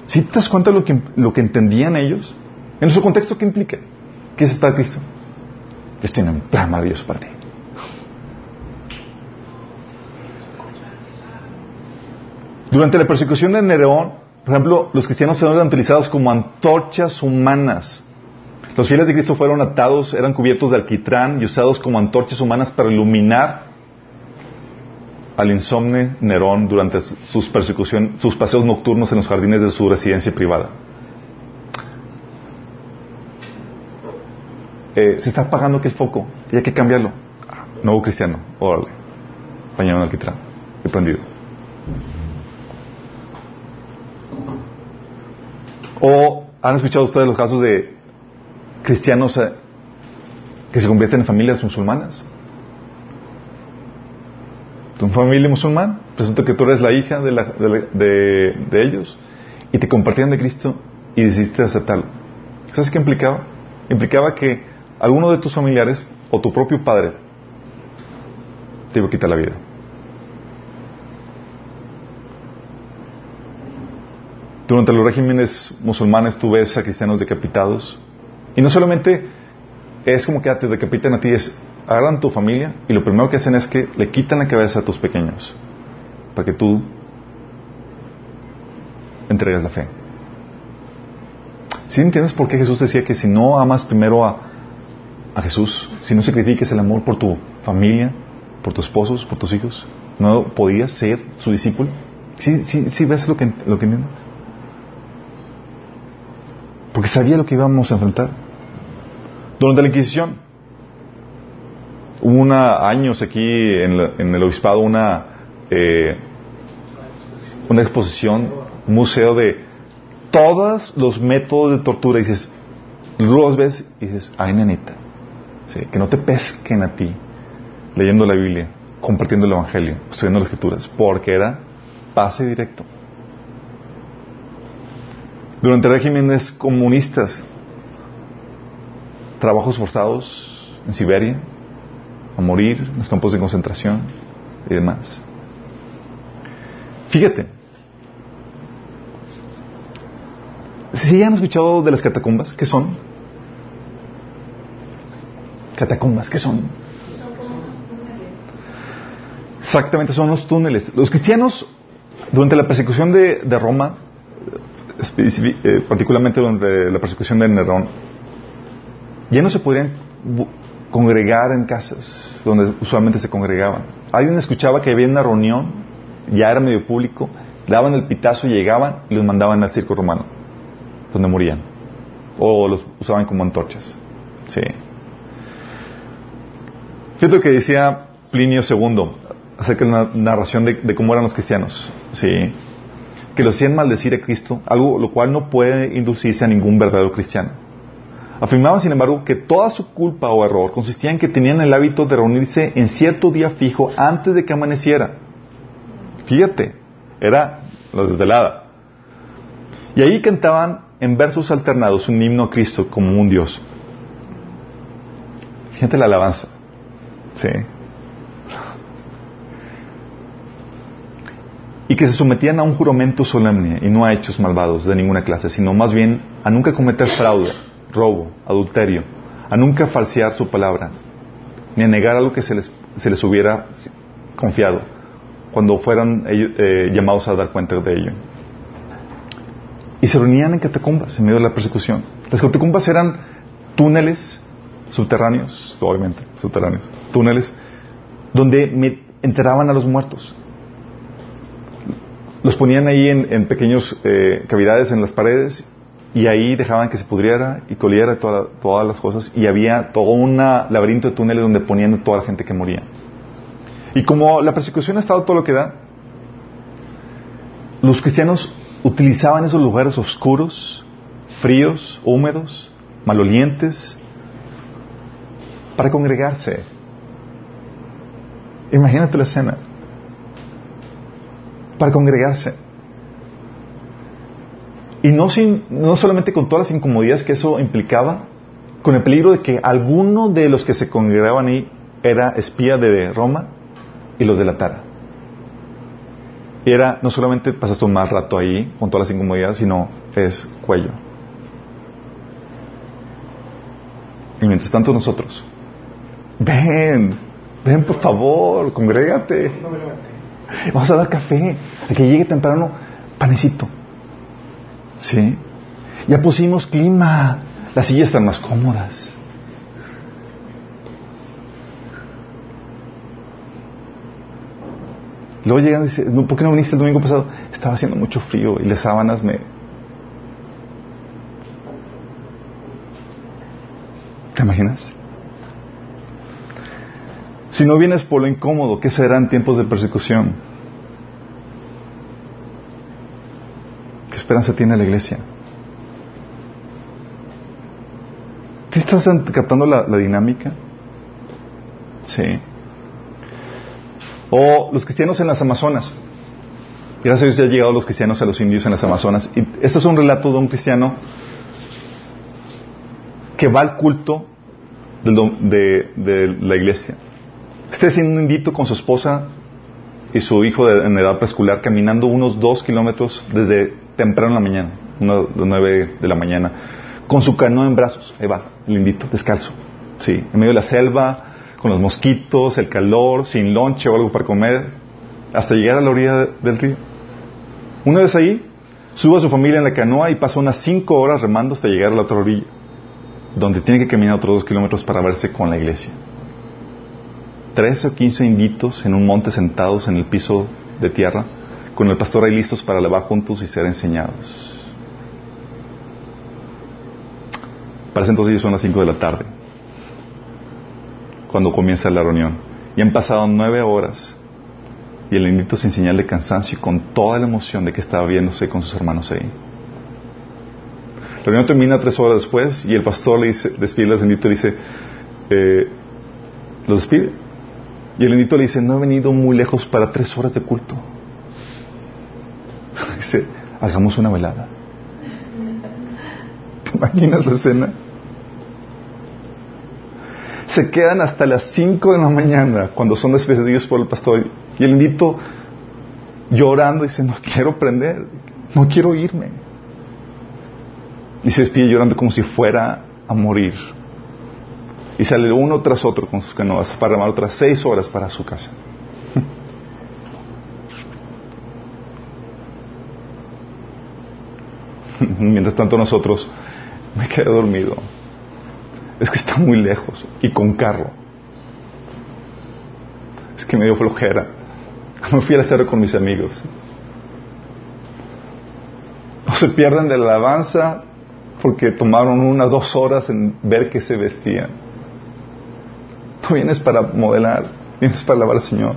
¿Sí te das cuenta de lo que, lo que entendían ellos? En su contexto, ¿qué implica? ¿Qué es aceptar a Cristo? Tiene un plan maravilloso para ti. Durante la persecución de Nerón, por ejemplo, los cristianos eran utilizados como antorchas humanas. Los fieles de Cristo fueron atados, eran cubiertos de alquitrán y usados como antorchas humanas para iluminar al insomne Nerón durante sus persecución, sus paseos nocturnos en los jardines de su residencia privada. Eh, se está apagando aquel foco y hay que cambiarlo. Nuevo cristiano, órale. Bañado en alquitrán, he prendido. O han escuchado ustedes los casos de cristianos eh, que se convierten en familias musulmanas. Tu familia musulmán, resulta que tú eres la hija de, de, ellos y te compartían de Cristo y decidiste aceptarlo. ¿Sabes qué implicaba? Implicaba que alguno de tus familiares o tu propio padre te iba a quitar la vida. Durante los regímenes musulmanes tú ves a cristianos decapitados. Y no solamente es como que te decapitan a ti, es agarran tu familia y lo primero que hacen es que le quitan la cabeza a tus pequeños para que tú entregues la fe. ¿Sí entiendes por qué Jesús decía que si no amas primero a, a Jesús, si no sacrifiques el amor por tu familia, por tus esposos, por tus hijos, no podías ser su discípulo? ¿Sí, sí, sí ves lo que, lo que? Porque sabía lo que íbamos a enfrentar. Durante la Inquisición, hubo una, años aquí en, el obispado una, eh, una exposición, un museo de todos los métodos de tortura. Y dices, los ves y dices, ay, que no te pesquen a ti leyendo la Biblia, compartiendo el Evangelio, estudiando las Escrituras, porque era pase directo durante regímenes comunistas, trabajos forzados en Siberia, a morir en los campos de concentración y demás. Fíjate, si han escuchado de las catacumbas, ¿qué son? Catacumbas, ¿qué son? Exactamente, son los túneles. Los cristianos, durante la persecución de, de Roma, eh, particularmente durante la persecución de Nerón, ya no se podrían congregar en casas donde usualmente se congregaban. Alguien escuchaba que había una reunión, ya era medio público, daban el pitazo, llegaban y los mandaban al circo romano, donde morían. O los usaban como antorchas. Sí. Fíjate lo que decía Plinio II acerca de la narración de, cómo eran los cristianos. Sí que lo hacían maldecir a Cristo, algo lo cual no puede inducirse a ningún verdadero cristiano. Afirmaban, sin embargo, que toda su culpa o error consistía en que tenían el hábito de reunirse en cierto día fijo antes de que amaneciera. Fíjate, era la desvelada. Y ahí cantaban en versos alternados un himno a Cristo como un Dios. Fíjate la alabanza. Sí. y que se sometían a un juramento solemne y no a hechos malvados de ninguna clase, sino más bien a nunca cometer fraude, robo, adulterio, a nunca falsear su palabra, ni a negar algo que se les, se les hubiera confiado cuando fueran eh, llamados a dar cuenta de ello. Y se reunían en catacumbas en medio de la persecución. Las catacumbas eran túneles subterráneos, obviamente, subterráneos, túneles donde enterraban a los muertos los ponían ahí en, en pequeños eh, cavidades en las paredes y ahí dejaban que se pudriera y coliera todas las cosas y había todo un laberinto de túneles donde ponían toda la gente que moría. Y como la persecución ha estado todo lo que da, los cristianos utilizaban esos lugares oscuros, fríos, húmedos, malolientes, para congregarse. Imagínate la escena. Para congregarse. Y no, sin, no solamente con todas las incomodidades que eso implicaba, con el peligro de que alguno de los que se congregaban ahí era espía de Roma y los delatara. Y era, no solamente pasaste un mal rato ahí con todas las incomodidades, sino es cuello. Y mientras tanto nosotros, ven, ven por favor, congrégate. Vamos a dar café, a que llegue temprano, panecito. ¿Sí? Ya pusimos clima, las sillas están más cómodas. Luego llegan y dicen, ¿por qué no viniste el domingo pasado? Estaba haciendo mucho frío y las sábanas me... ¿Te imaginas? Si no vienes por lo incómodo, ¿qué serán tiempos de persecución? ¿Qué esperanza tiene la iglesia? ¿Te estás captando la, la dinámica? Sí. O los cristianos en las Amazonas. Gracias a Dios ya han llegado los cristianos a los indios en las Amazonas. Y este es un relato de un cristiano que va al culto de, la iglesia. Está haciendo un indito con su esposa y su hijo en edad preescolar caminando unos dos kilómetros desde temprano en la mañana, uno de nueve de la mañana, con su canoa en brazos. Ahí va, el indito, descalzo. Sí, en medio de la selva, con los mosquitos, el calor, sin lonche o algo para comer, hasta llegar a la orilla del río. Una vez ahí, sube a su familia en la canoa y pasa unas cinco horas remando hasta llegar a la otra orilla, donde tiene que caminar otros dos kilómetros para verse con la iglesia. Trece o quince inditos en un monte sentados en el piso de tierra, con el pastor ahí listos para levar juntos y ser enseñados. Para entonces son las cinco de la tarde cuando comienza la reunión. Y han pasado nueve horas y el indito sin señal de cansancio y con toda la emoción de que estaba viéndose con sus hermanos ahí. La reunión termina tres horas después y el pastor le dice, despide al indito y dice, eh, lo despide. Y el indito le dice, no he venido muy lejos para tres horas de culto. dice, hagamos una velada. ¿Te imaginas la escena? se quedan hasta las 5 de la mañana cuando son despedidos por el pastor. Y el indito llorando dice, no quiero prender, no quiero irme. Y se despide llorando como si fuera a morir. Y sale uno tras otro con sus canoas para remar otras seis horas para su casa. Mientras tanto nosotros me quedé dormido es que está muy lejos y con carro. Es que me dio flojera. Me fui al cerro con mis amigos. O se pierden de la alabanza porque tomaron unas dos horas en ver qué se vestían. No vienes para modelar, vienes para alabar al Señor.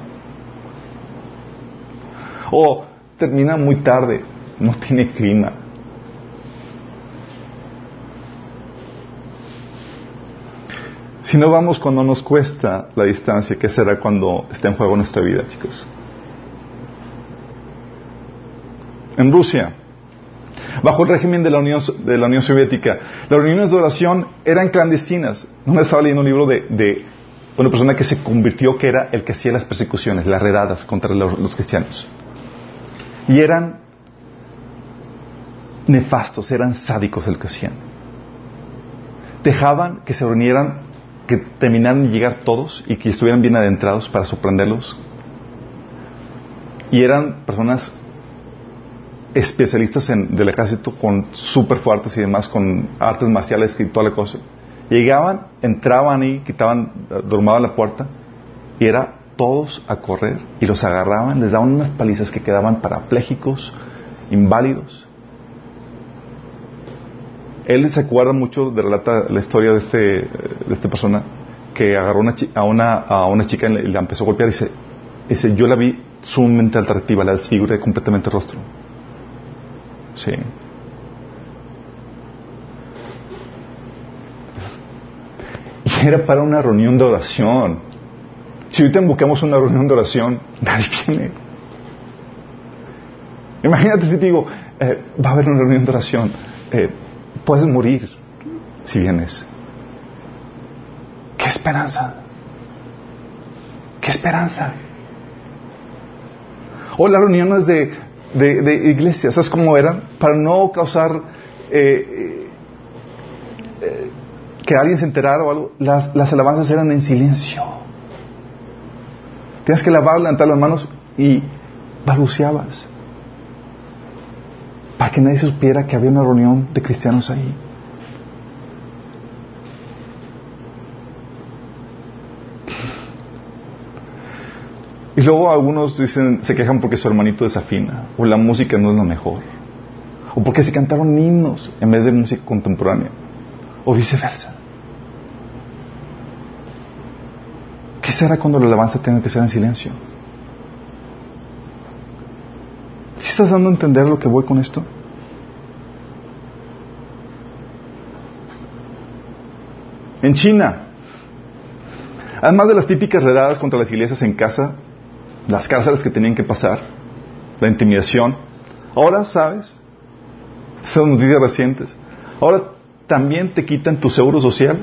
O termina muy tarde, no tiene clima. Si no vamos cuando nos cuesta la distancia, ¿qué será cuando esté en juego nuestra vida, chicos? En Rusia, bajo el régimen de la Unión, de la Unión Soviética, las reuniones de oración eran clandestinas. No estaba leyendo un libro de, de, una persona que se convirtió, que era el que hacía las persecuciones, las redadas contra los, cristianos. Y eran nefastos, eran sádicos el que hacían. Dejaban que se reunieran que terminaran de llegar todos y que estuvieran bien adentrados para sorprenderlos. Y eran personas especialistas en, del ejército con súper fuertes y demás, con artes marciales y toda la cosa. Llegaban, entraban y quitaban, dormaban la puerta y era todos a correr y los agarraban, les daban unas palizas que quedaban parapléjicos, inválidos él se acuerda mucho de relata la historia de este de esta persona que agarró a una a una chica y la empezó a golpear y dice, dice yo la vi sumamente atractiva la desfiguré completamente el rostro Sí. Era para una reunión de oración. Si ahorita buscamos una reunión de oración, nadie viene. Imagínate si te digo, eh, va a haber una reunión de oración, eh, puedes morir si vienes. ¿Qué esperanza? ¿Qué esperanza? O las reuniones de, de, de iglesias, ¿sabes cómo eran? Para no causar eh, que alguien se enterara o algo, las, las alabanzas eran en silencio. Tienes que lavar, levantar las manos y balbuceabas. Para que nadie supiera que había una reunión de cristianos ahí. Y luego algunos dicen, se quejan porque su hermanito desafina, o la música no es la mejor, o porque se cantaron himnos en vez de música contemporánea, o viceversa. ¿Qué será cuando la alabanza tenga que ser en silencio? ¿Sí estás dando a entender lo que voy con esto? En China, además de las típicas redadas contra las iglesias en casa, las cárceles que tenían que pasar, la intimidación. Ahora, ¿sabes? Son noticias recientes. Ahora también te quitan tu seguro social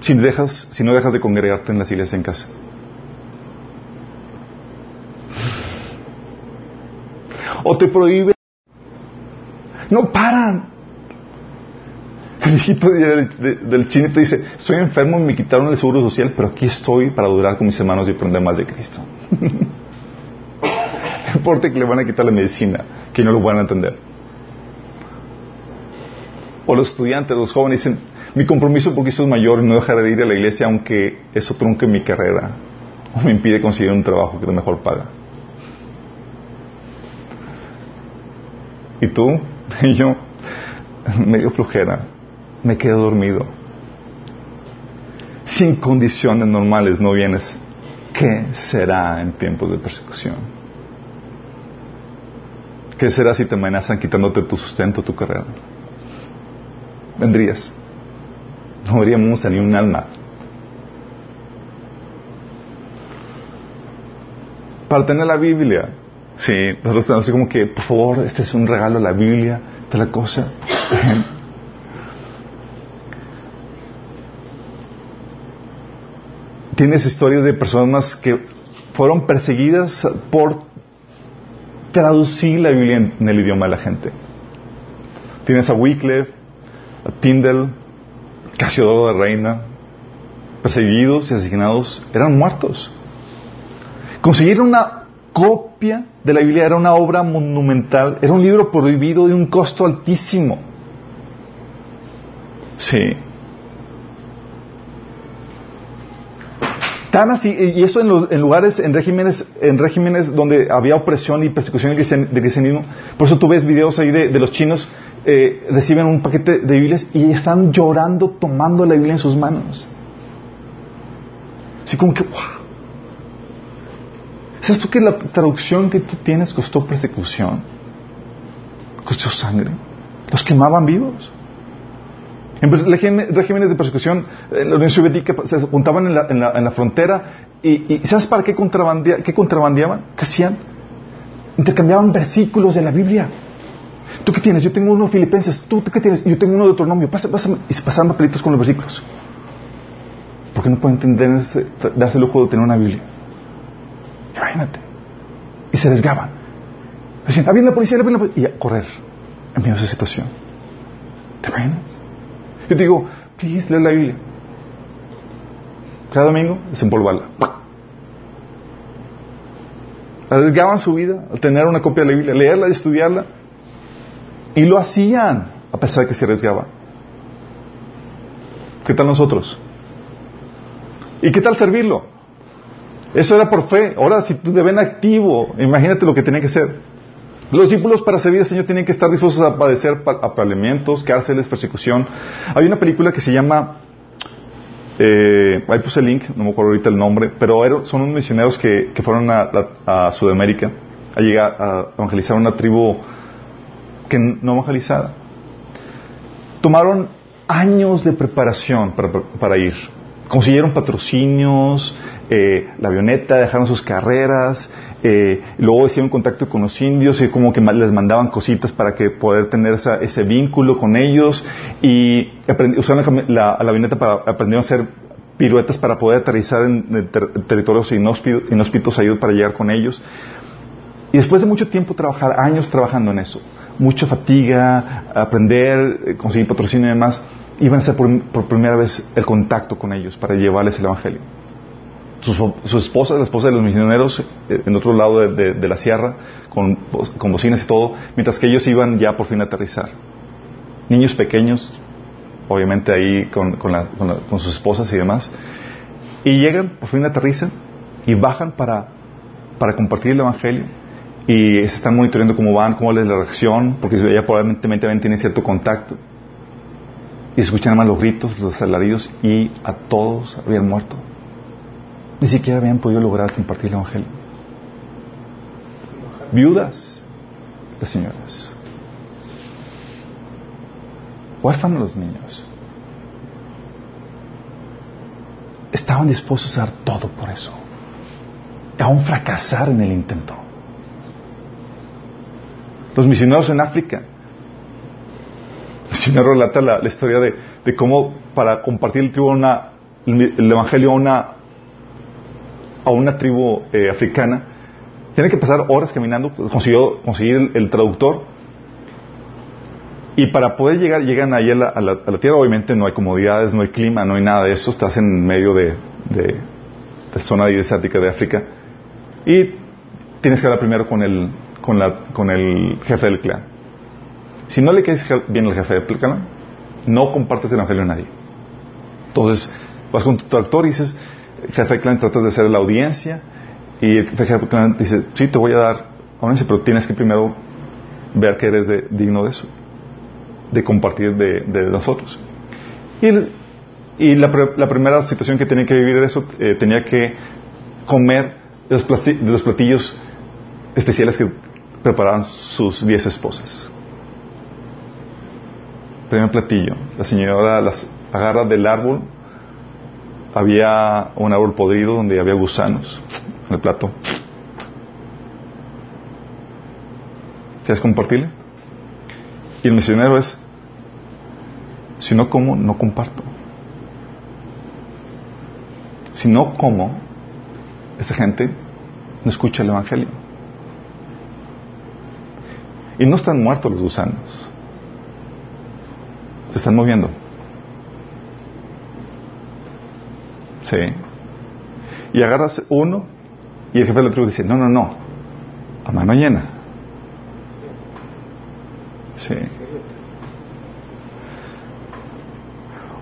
si, dejas, si no dejas de congregarte en las iglesias en casa. O te prohíben. No paran. El hijito del chinito dice, estoy enfermo y me quitaron el seguro social, pero aquí estoy para durar con mis hermanos y aprender más de Cristo. no importa que le van a quitar la medicina, que no lo van a entender. O los estudiantes, los jóvenes dicen, mi compromiso porque eso es mayor no dejaré de ir a la iglesia aunque eso trunque mi carrera o me impide conseguir un trabajo que mejor paga. Y tú y yo, medio flujera, me quedo dormido. Sin condiciones normales no vienes. ¿Qué será en tiempos de persecución? ¿Qué será si te amenazan quitándote tu sustento, tu carrera? Vendrías. No veríamos a ni un alma. Para tener la Biblia. Sí, nosotros tenemos como que, por favor, este es un regalo, la Biblia, de la cosa. Tienes historias de personas que fueron perseguidas por traducir la Biblia en, el idioma de la gente. Tienes a Wycliffe, a Tyndall, Casiodoro de Reina, perseguidos y asesinados, eran muertos. Conseguir una copia de la Biblia era una obra monumental, era un libro prohibido de un costo altísimo. Sí. Tan así, y eso en, lugares, en regímenes, en regímenes donde había opresión y persecución del cristianismo. Por eso tú ves videos ahí de, los chinos, eh, reciben un paquete de Biblias y están llorando tomando la Biblia en sus manos. Así como que, wow. ¿Sabes tú que la traducción que tú tienes costó persecución? Costó sangre. Los quemaban vivos. En regímenes de persecución, la Unión Soviética se apuntaban en la, frontera y, ¿sabes para qué, qué contrabandeaban? ¿Qué hacían? Intercambiaban versículos de la Biblia. ¿Tú qué tienes? Yo tengo uno de Filipenses. ¿Tú, qué tienes? Yo tengo uno de Deuteronomio. Pásame, y se pasaban papelitos con los versículos. Porque no pueden darse el lujo de tener una Biblia. Imagínate. Y se desgaban. Decían, ah, la policía, la policía. Y a correr en medio de esa situación. ¿Te imaginas? Yo te digo, please, lee la Biblia. Cada domingo, desempolvarla. Arriesgaban su vida al tener una copia de la Biblia, leerla y estudiarla. Y lo hacían, a pesar de que se arriesgaban. ¿Qué tal nosotros? ¿Y qué tal servirlo? Eso era por fe. Ahora, si tú te ven activo, imagínate lo que tenía que ser. Los discípulos para servir al Señor tienen que estar dispuestos a padecer apaleamientos, cárceles, persecución. Hay una película que se llama, eh, ahí puse el link, no me acuerdo ahorita el nombre, pero son unos misioneros que, fueron a, Sudamérica a llegar a evangelizar una tribu que no evangelizada. Tomaron años de preparación para, ir. Consiguieron patrocinios, eh, la avioneta, dejaron sus carreras, eh, luego hicieron contacto con los indios y como que les mandaban cositas para que poder tener ese vínculo con ellos y usaron la, avioneta para aprender a hacer piruetas para poder aterrizar en, territorios inhóspitos, ayudar para llegar con ellos. Y después de mucho tiempo trabajar, años trabajando en eso, mucha fatiga, aprender, eh, conseguir patrocinio y demás, iban a hacer por, primera vez el contacto con ellos para llevarles el Evangelio. Su, esposa, la esposa de los misioneros, eh, en otro lado de, la sierra, con, con, bocinas y todo, mientras que ellos iban ya por fin a aterrizar. Niños pequeños, obviamente ahí con, sus esposas y demás, y llegan, por fin aterrizan y bajan para compartir el Evangelio y se están monitoreando cómo van, cómo es la reacción, porque ya probablemente tienen cierto contacto. Y escuchan más los gritos, los alaridos, y a todos habían muerto. Ni siquiera habían podido lograr compartir el Evangelio. Viudas, las señoras. Huérfanos los niños. Estaban dispuestos a dar todo por eso. Aún fracasar en el intento. Los misioneros en África. El Señor relata la, historia de, cómo para compartir el, tribu una, el, Evangelio a una, a una tribu eh, africana, tiene que pasar horas caminando, pues, consiguió conseguir el, traductor. Y para poder llegar, llegan ahí a la, a, la, tierra, obviamente no hay comodidades, no hay clima, no hay nada de eso, estás en medio de, de, de zona desértica de África. Y tienes que hablar primero con el, con, la, con el jefe del clan. Si no le quieres bien al jefe del clan, no compartes el evangelio a nadie. Entonces, vas con tu tractor y dices, jefe del clan, tratas de hacer la audiencia, y el jefe del clan dice, sí, te voy a dar audiencia, pero tienes que primero ver que eres digno de eso, de compartir de, nosotros. Y, y la, primera situación que tenía que vivir era eso, eh, tenía que comer de los platillos especiales que preparaban sus diez esposas. Primer platillo. La señora las agarra del árbol. Había un árbol podrido donde había gusanos en el plato. ¿Quieres compartirle? Y el misionero es, si no como, no comparto. Si no como, esa gente no escucha el Evangelio. Y no están muertos los gusanos. Se están moviendo. Sí. Y agarras uno y el jefe de la tribu dice, no, no, no, a mano llena. Sí.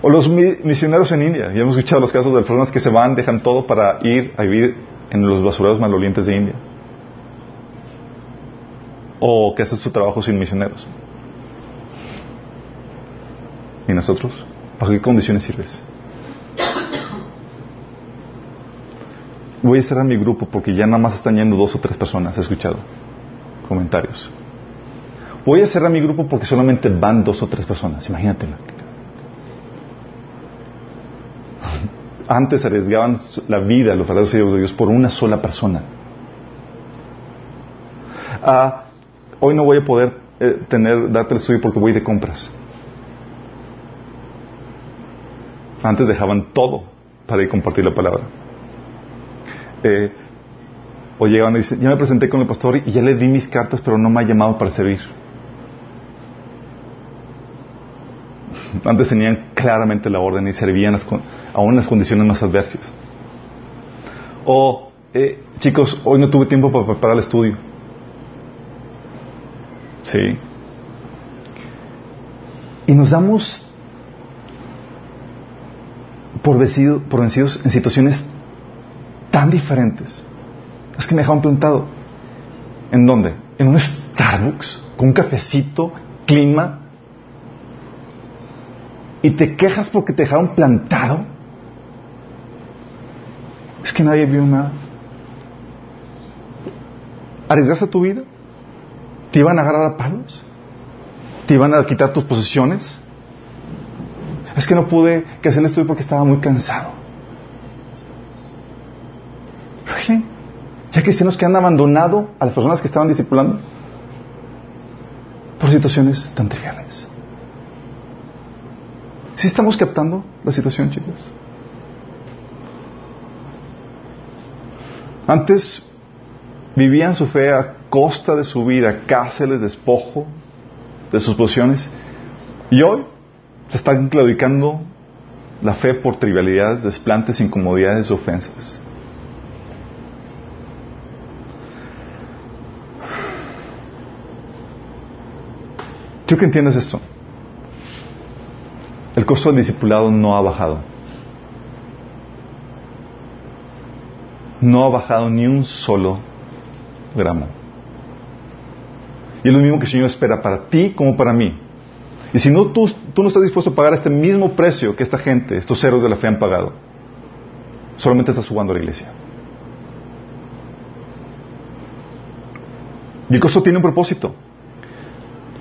O los misioneros en India. Ya hemos escuchado los casos de personas que se van, dejan todo para ir a vivir en los basureros malolientes de India o que hacen su trabajo sin misioneros. ¿Y nosotros? ¿Bajo qué condiciones sirves? Voy a cerrar mi grupo porque ya nada más están yendo dos o tres personas, he escuchado comentarios. Voy a cerrar mi grupo porque solamente van dos o tres personas, imagínate. Antes arriesgaban la vida los verdaderos hijos de Dios por una sola persona. Ah, hoy no voy a poder eh, tener, darte el estudio porque voy de compras. Antes dejaban todo para ir a compartir la palabra. Eh, o llegaban y dicen, ya me presenté con el pastor y ya le di mis cartas, pero no me ha llamado para servir. Antes tenían claramente la orden y servían aún en las condiciones más adversas. O, eh, chicos, hoy no tuve tiempo para preparar el estudio. Sí. Y nos damos por, vencidos en situaciones tan diferentes. Es que me dejaron plantado. ¿En dónde? En un Starbucks, con un cafecito, clima. Y te quejas porque te dejaron plantado. Es que nadie vio nada. ¿Arriesgaste tu vida? ¿Te iban a agarrar a palos? ¿Te iban a quitar tus posesiones? Es que no pude que hacer el estudio porque estaba muy cansado. ¿Really? Ya cristianos que han abandonado a las personas que estaban discipulando por situaciones tan triviales. ¿Sí estamos captando la situación, chicos? Antes vivían su fe a costa de su vida, cárceles, despojo de sus posiciones. Y hoy se están claudicando la fe por trivialidades, desplantes, incomodidades, ofensas. Quiero que entiendas esto. El costo del discipulado no ha bajado. No ha bajado ni un solo gramo. Y es lo mismo que el Señor espera para ti como para mí. Y si no, tú, tú no estás dispuesto a pagar este mismo precio que esta gente, estos héroes de la fe han pagado, solamente estás jugando a la iglesia. Y el costo tiene un propósito.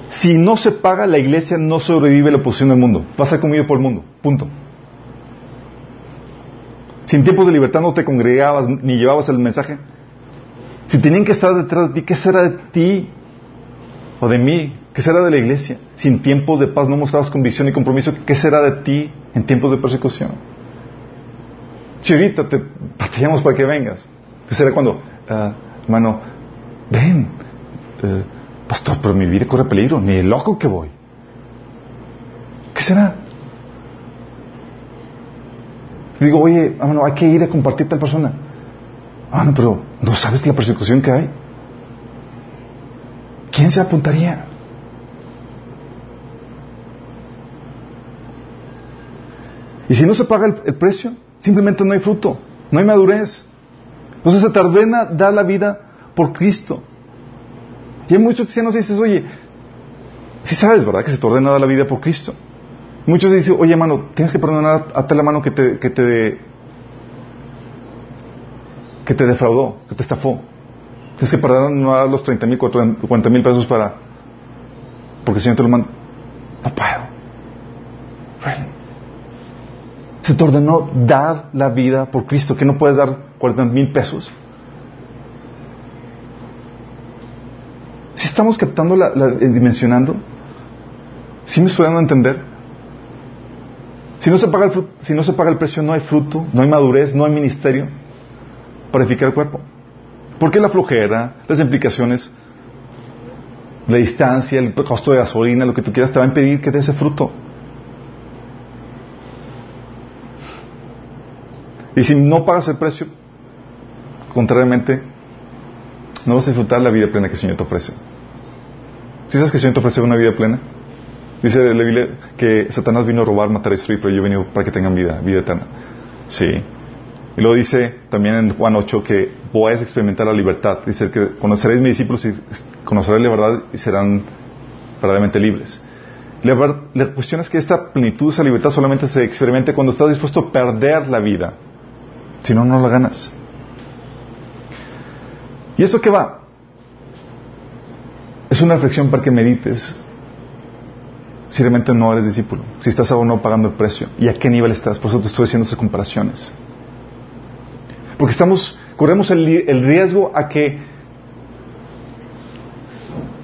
Si no se paga, la iglesia no sobrevive la oposición del mundo. Va a ser comido por el mundo. Punto. Si en tiempos de libertad no te congregabas ni llevabas el mensaje, si tenían que estar detrás de ti, ¿qué será de ti o de mí? ¿Qué será de la iglesia? Si en tiempos de paz no mostrabas convicción y compromiso, ¿qué será de ti en tiempos de persecución? Si ahorita te batallamos para que vengas, ¿qué será cuando, ah, hermano, ven, eh, pastor, pero mi vida corre peligro, ni el loco que voy. ¿Qué será? Digo, oye, hermano, hay que ir a compartir tal persona. Ah, no, pero ¿no sabes la persecución que hay? ¿Quién se apuntaría? Y si no se paga el, precio, simplemente no hay fruto, no hay madurez. Entonces se te ordena dar la vida por Cristo. Y hay muchos cristianos que dices, oye, si sabes, ¿verdad? Que se te ordena dar la vida por Cristo. Muchos dicen, oye, hermano, tienes que perdonar a tal hermano que te, que te, que te defraudó, que te estafó. Tienes que perdonar los 30 mil, 40 mil pesos para, porque el Señor te lo manda. No puedo. Se te ordenó dar la vida por Cristo, que no puedes dar 40 mil pesos. Si estamos captando, la, dimensionando, si me estoy dando a entender. Si no, se paga el, si no se paga el precio, no hay fruto, no hay madurez, no hay ministerio para edificar el cuerpo. ¿Por qué la flojera, las implicaciones, la distancia, el costo de gasolina, lo que tú quieras, te va a impedir que dé ese fruto? Y si no pagas el precio, contrariamente, no vas a disfrutar la vida plena que el Señor te ofrece. ¿Sí sabes que el Señor te ofrece una vida plena? Dice la que Satanás vino a robar, matar y destruir, pero yo he venido para que tengan vida, vida eterna. Sí. Y luego dice también en Juan 8 que a experimentar la libertad. Dice que conoceréis mis discípulos y conoceréis la verdad y serán verdaderamente libres. La, cuestión es que esta plenitud, esa libertad solamente se experimente cuando estás dispuesto a perder la vida. Si no, no la ganas. ¿Y esto qué va? Es una reflexión para que medites si realmente no eres discípulo, si estás aún no pagando el precio y a qué nivel estás. Por eso te estoy haciendo esas comparaciones. Porque estamos, corremos el, riesgo a que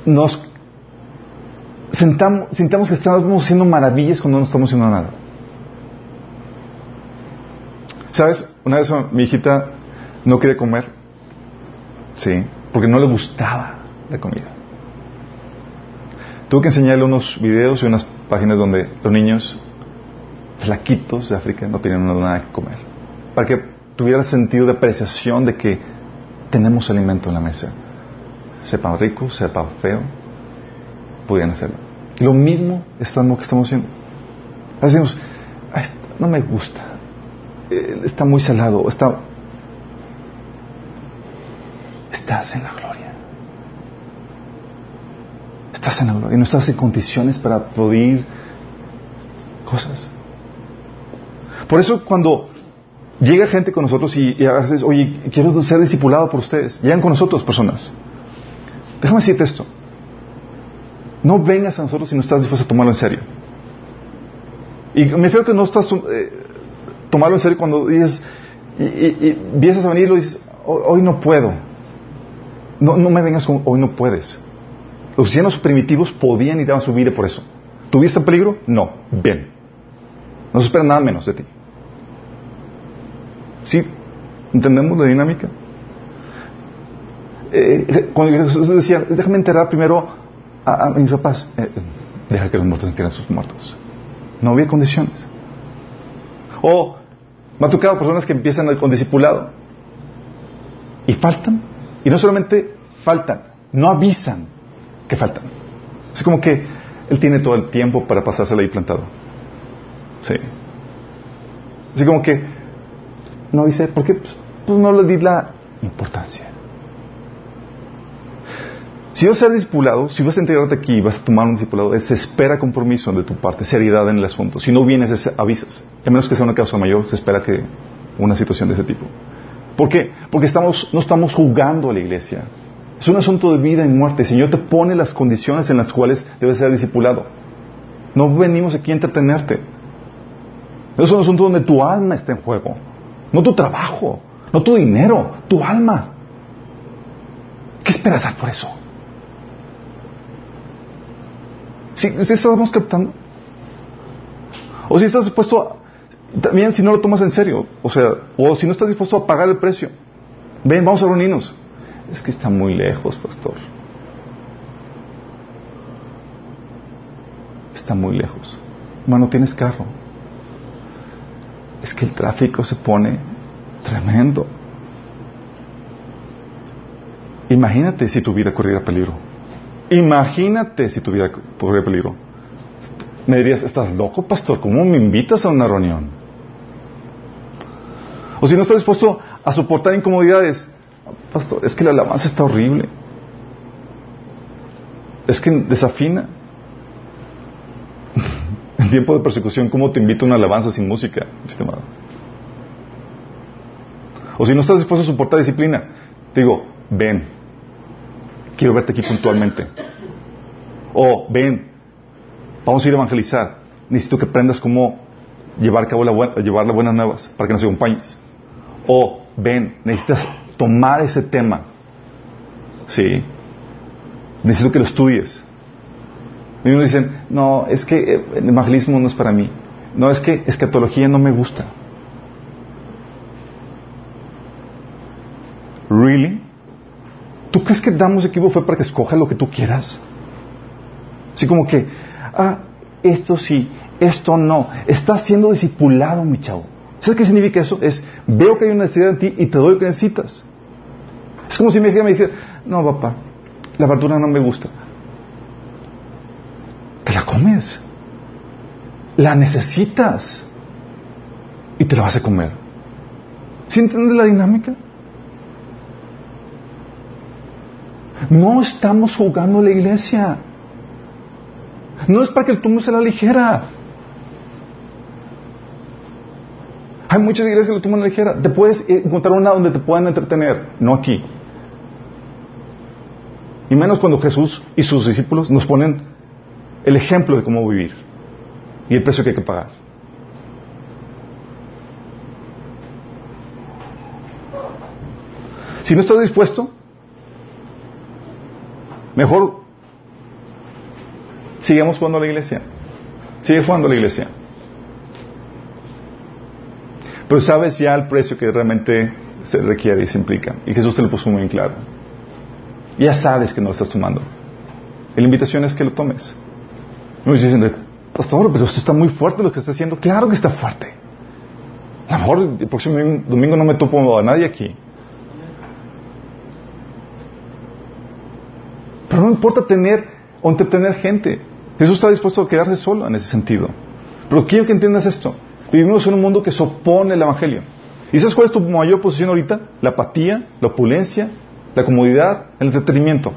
nos sentamos, sintamos que estamos haciendo maravillas cuando no estamos haciendo nada. ¿Sabes? Una vez mi hijita no quería comer, sí, porque no le gustaba la comida. Tuve que enseñarle unos videos y unas páginas donde los niños flaquitos de África no tenían nada que comer. Para que tuviera el sentido de apreciación de que tenemos alimento en la mesa. Sepa rico, sepa feo, pudieran hacerlo. Lo mismo estamos que estamos haciendo. Decimos, no me gusta, eh, está muy salado, está... Estás en la gloria. Estás en la gloria y no estás en condiciones para poder cosas. Por eso cuando llega gente con nosotros y, y a veces, oye, quiero ser discipulado por ustedes, llegan con nosotros personas. Déjame decirte esto. No vengas a nosotros si no estás dispuesto a tomarlo en serio. Y me fío que no estás eh, tomarlo en serio cuando dices, y, empiezas a venir y dices, hoy, no puedo. No, no me vengas con hoy no puedes. Los cristianos primitivos podían y daban su vida por eso. ¿Tuviste peligro? No. Ven. No se espera nada menos de ti. ¿Sí? ¿Entendemos la dinámica? Eh, cuando Jesús decía, déjame enterrar primero a, mis papás, eh, deja que los muertos entierren sus muertos. No había condiciones. O me ha personas que empiezan con discipulado y faltan. Y no solamente faltan, no avisan que faltan. Es como que él tiene todo el tiempo para pasársela ahí plantado. Sí. Así como que no avisé, ¿por qué? Pues, pues no le di la importancia. Si vas a ser discipulado, si vas a integrarte aquí vas a tomar un discipulado, se espera compromiso de tu parte, seriedad en el asunto. Si no vienes, avisas. A menos que sea una causa mayor, se espera que una situación de ese tipo. ¿Por qué? Porque estamos, no estamos jugando a la iglesia. Es un asunto de vida y muerte. El Señor te pone las condiciones en las cuales debes ser discipulado. No venimos aquí a entretenerte. Es un asunto donde tu alma está en juego. No tu trabajo, no tu dinero, tu alma. ¿Qué esperas por eso? Si, estamos captando. O si estás dispuesto a, también si no lo tomas en serio, o sea, o si no estás dispuesto a pagar el precio. Ven, vamos a reunirnos. Es que está muy lejos, pastor. Está muy lejos. Hermano, tienes carro. Es que el tráfico se pone tremendo. Imagínate si tu vida corriera peligro. Imagínate si tu vida corre peligro. Me dirías, ¿estás loco, pastor? ¿Cómo me invitas a una reunión? O si no estás dispuesto a soportar incomodidades, pastor, es que la alabanza está horrible. Es que desafina. Tiempo de persecución, ¿cómo te invito a una alabanza sin música? O si no estás dispuesto a soportar disciplina, te digo, ven, quiero verte aquí puntualmente. O ven, vamos a ir a evangelizar. Necesito que aprendas cómo llevar a cabo la llevar las buenas nuevas para que nos acompañes. O ven, necesitas tomar ese tema. Sí. Necesito que lo estudies. Y unos dicen, no, es que eh, el evangelismo no es para mí. No, es que escatología no me gusta. ¿Really? ¿Tú crees que damos equipo fue para que escoja lo que tú quieras? Así como que, ah, esto sí, esto no. Estás siendo discipulado, mi chavo. ¿Sabes qué significa eso? Es, veo que hay una necesidad en ti y te doy lo que necesitas. Es como si mi hija me dijera, no, papá, la verdura no me gusta. La comes. La necesitas. Y te la vas a comer. ¿Sí entiendes la dinámica? No estamos jugando la iglesia. No es para que el tumbo se la ligera. Hay muchas iglesias que lo toman a la ligera. Te puedes encontrar una donde te puedan entretener, no aquí. Y menos cuando Jesús y sus discípulos nos ponen el ejemplo de cómo vivir y el precio que hay que pagar. Si no estás dispuesto, Mejor sigamos jugando a la iglesia. Sigue jugando a la iglesia. Pero sabes ya el precio que realmente se requiere y se implica. Y Jesús te lo puso muy claro. Ya sabes que no lo estás tomando. La invitación es que lo tomes. Nos dicen, pastor, pero esto está muy fuerte lo que está haciendo. Claro que está fuerte. A lo mejor el próximo domingo no me topo a nadie aquí. Pero no importa tener o entretener gente. Jesús está dispuesto a quedarse solo en ese sentido. Pero quiero que entiendas esto. Vivimos en un mundo que se opone al Evangelio. ¿Y sabes cuál es tu mayor posición ahorita? La apatía, la opulencia, la comodidad, el entretenimiento.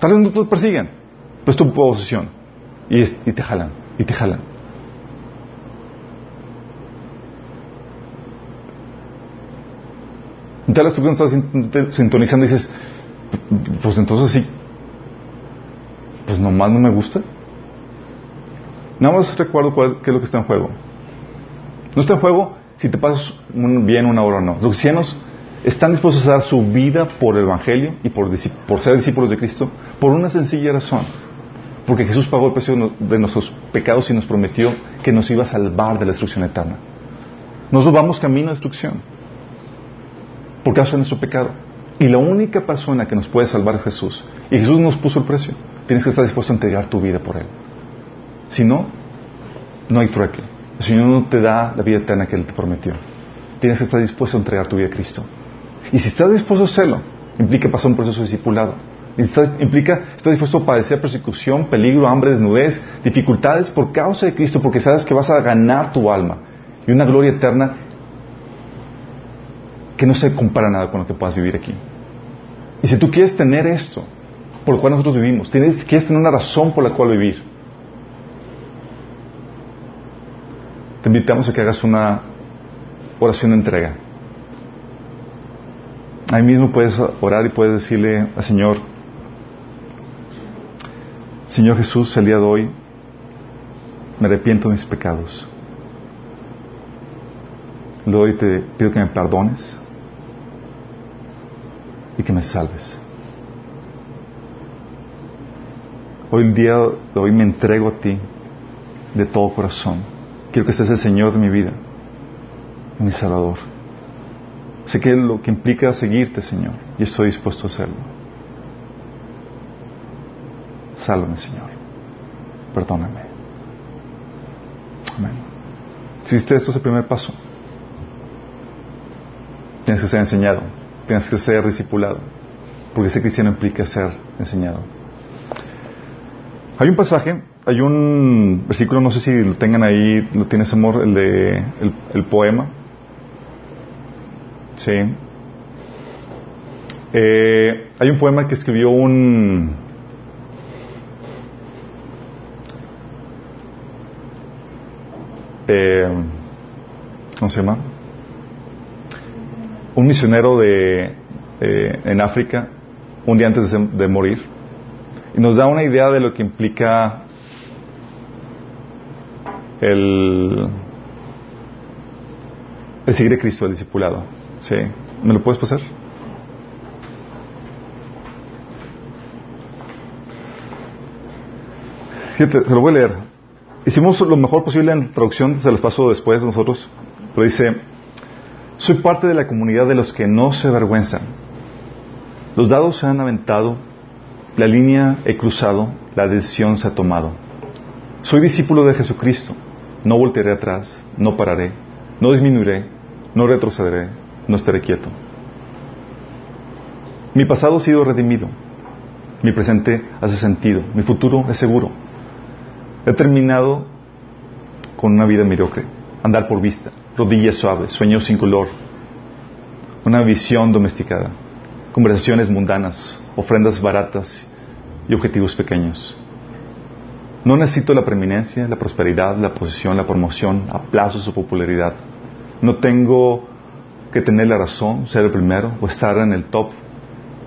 Tal vez no te persiguen, pero es tu posición. Y, y te jalan, y te jalan. Vez tú cuando estás sintonizando dices, pues entonces sí, Pues nomás no me gusta. Nada más recuerdo cuál, qué es lo que está en juego. No está en juego si te pasas bien una hora o no. Los cristianos están dispuestos a dar su vida por el Evangelio y por, por ser discípulos de Cristo por una sencilla razón. Porque Jesús pagó el precio de nuestros pecados y nos prometió que nos iba a salvar de la destrucción eterna. Nosotros vamos camino a destrucción por causa de nuestro pecado. Y la única persona que nos puede salvar es Jesús. Y Jesús nos puso el precio. Tienes que estar dispuesto a entregar tu vida por Él. Si no, no hay trueque. El Señor no te da la vida eterna que Él te prometió. Tienes que estar dispuesto a entregar tu vida a Cristo. Y si estás dispuesto a hacerlo, implica pasar un proceso de Implica estar dispuesto a padecer persecución, peligro, hambre, desnudez, dificultades por causa de Cristo, porque sabes que vas a ganar tu alma y una gloria eterna que no se compara nada con lo que puedas vivir aquí. Y si tú quieres tener esto, por lo cual nosotros vivimos, tienes, quieres tener una razón por la cual vivir, te invitamos a que hagas una oración de entrega. Ahí mismo puedes orar y puedes decirle al Señor, Señor Jesús, el día de hoy me arrepiento de mis pecados. El día hoy te pido que me perdones y que me salves. Hoy el día de hoy me entrego a ti de todo corazón. Quiero que seas el Señor de mi vida, mi Salvador. Sé que es lo que implica seguirte, Señor, y estoy dispuesto a hacerlo. Sálvame, Señor. Perdóname. Amén. Si esto es el primer paso. Tienes que ser enseñado, tienes que ser discipulado, porque ese cristiano implica ser enseñado. Hay un pasaje, hay un versículo, no sé si lo tengan ahí, lo tienes amor, el de el, poema. Sí. Eh, hay un poema que escribió un eh, ¿cómo se llama? Un misionero de, en África, un día antes de, morir, y nos da una idea de lo que implica el, el seguir a Cristo, el discipulado. ¿Sí? ¿Me lo puedes pasar? Fíjate, se lo voy a leer. Hicimos lo mejor posible en traducción, se los paso después nosotros. Pero dice, soy parte de la comunidad de los que no se avergüenzan. Los dados se han aventado, la línea he cruzado, la decisión se ha tomado. Soy discípulo de Jesucristo, no voltearé atrás, no pararé, no disminuiré, no retrocederé, no estaré quieto. Mi pasado ha sido redimido, mi presente hace sentido, mi futuro es seguro. He terminado con una vida mediocre, andar por vista, rodillas suaves, sueños sin color, una visión domesticada, conversaciones mundanas, ofrendas baratas y objetivos pequeños. No necesito la preeminencia, la prosperidad, la posición, la promoción, aplausos o popularidad. No tengo que tener la razón, ser el primero o estar en el top,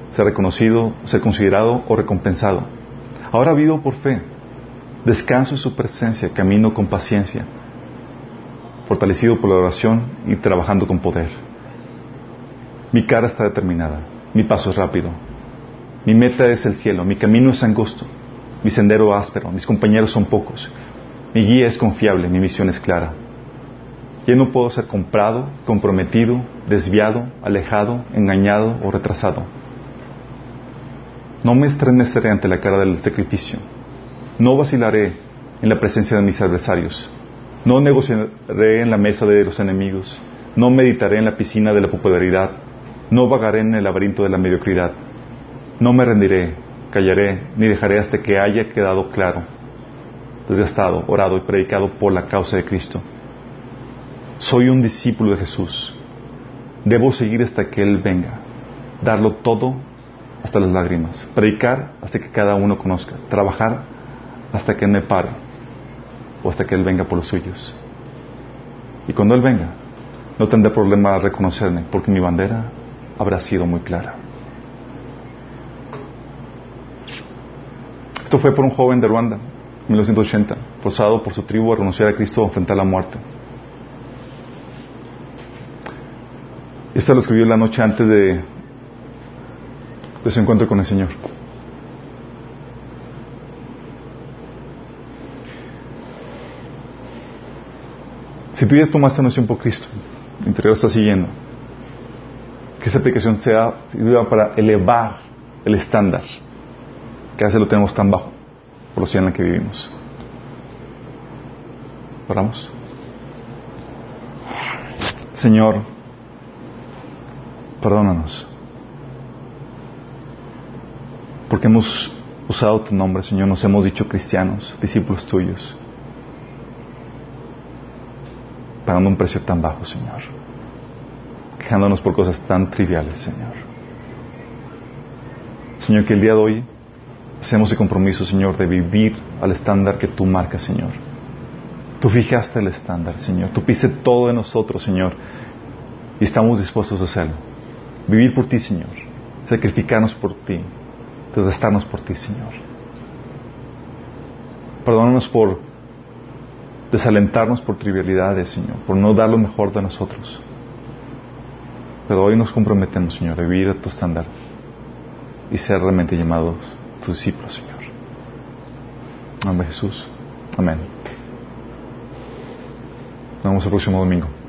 ser reconocido, ser considerado o recompensado. Ahora vivo por fe Descanso en su presencia, camino con paciencia, fortalecido por la oración y trabajando con poder. Mi cara está determinada, mi paso es rápido, mi meta es el cielo, mi camino es angosto, mi sendero áspero, mis compañeros son pocos, mi guía es confiable, mi misión es clara. Yo no puedo ser comprado, comprometido, desviado, alejado, engañado o retrasado. No me estremeceré ante la cara del sacrificio no vacilaré en la presencia de mis adversarios. No negociaré en la mesa de los enemigos. No meditaré en la piscina de la popularidad. No vagaré en el laberinto de la mediocridad. No me rendiré, callaré, ni dejaré hasta que haya quedado claro, desgastado, orado y predicado por la causa de Cristo. Soy un discípulo de Jesús. Debo seguir hasta que Él venga, darlo todo hasta las lágrimas, predicar hasta que cada uno conozca, trabajar hasta que Él me pare o hasta que Él venga por los suyos. Y cuando Él venga, no tendré problema a reconocerme porque mi bandera habrá sido muy clara. Esto fue por un joven de Ruanda, 1980, forzado por su tribu a renunciar a Cristo a enfrentar la muerte. Esta lo escribió la noche antes de su encuentro con el Señor. Si tú ya tomaste noción por Cristo, interior está siguiendo, que esa aplicación sea sirva para elevar el estándar, que a veces lo tenemos tan bajo por la sociedad en la que vivimos. Oramos. Señor, perdónanos. Porque hemos usado tu nombre, Señor, nos hemos dicho cristianos, discípulos tuyos, pagando un precio tan bajo, Señor, quejándonos por cosas tan triviales, Señor. Señor, que el día de hoy hacemos el compromiso, Señor, de vivir al estándar que tú marcas, Señor. Tú fijaste el estándar, Señor. Tú piste todo de nosotros, Señor. Y estamos dispuestos a hacerlo. Vivir por ti, Señor. Sacrificarnos por ti. Desgastarnos por ti, Señor. Perdónanos por desalentarnos por trivialidades, Señor. Por no dar lo mejor de nosotros. Pero hoy nos comprometemos, Señor, a vivir a tu estándar y ser realmente llamados tus discípulos, Señor. En nombre de Jesús. Amén. Nos vemos el próximo domingo.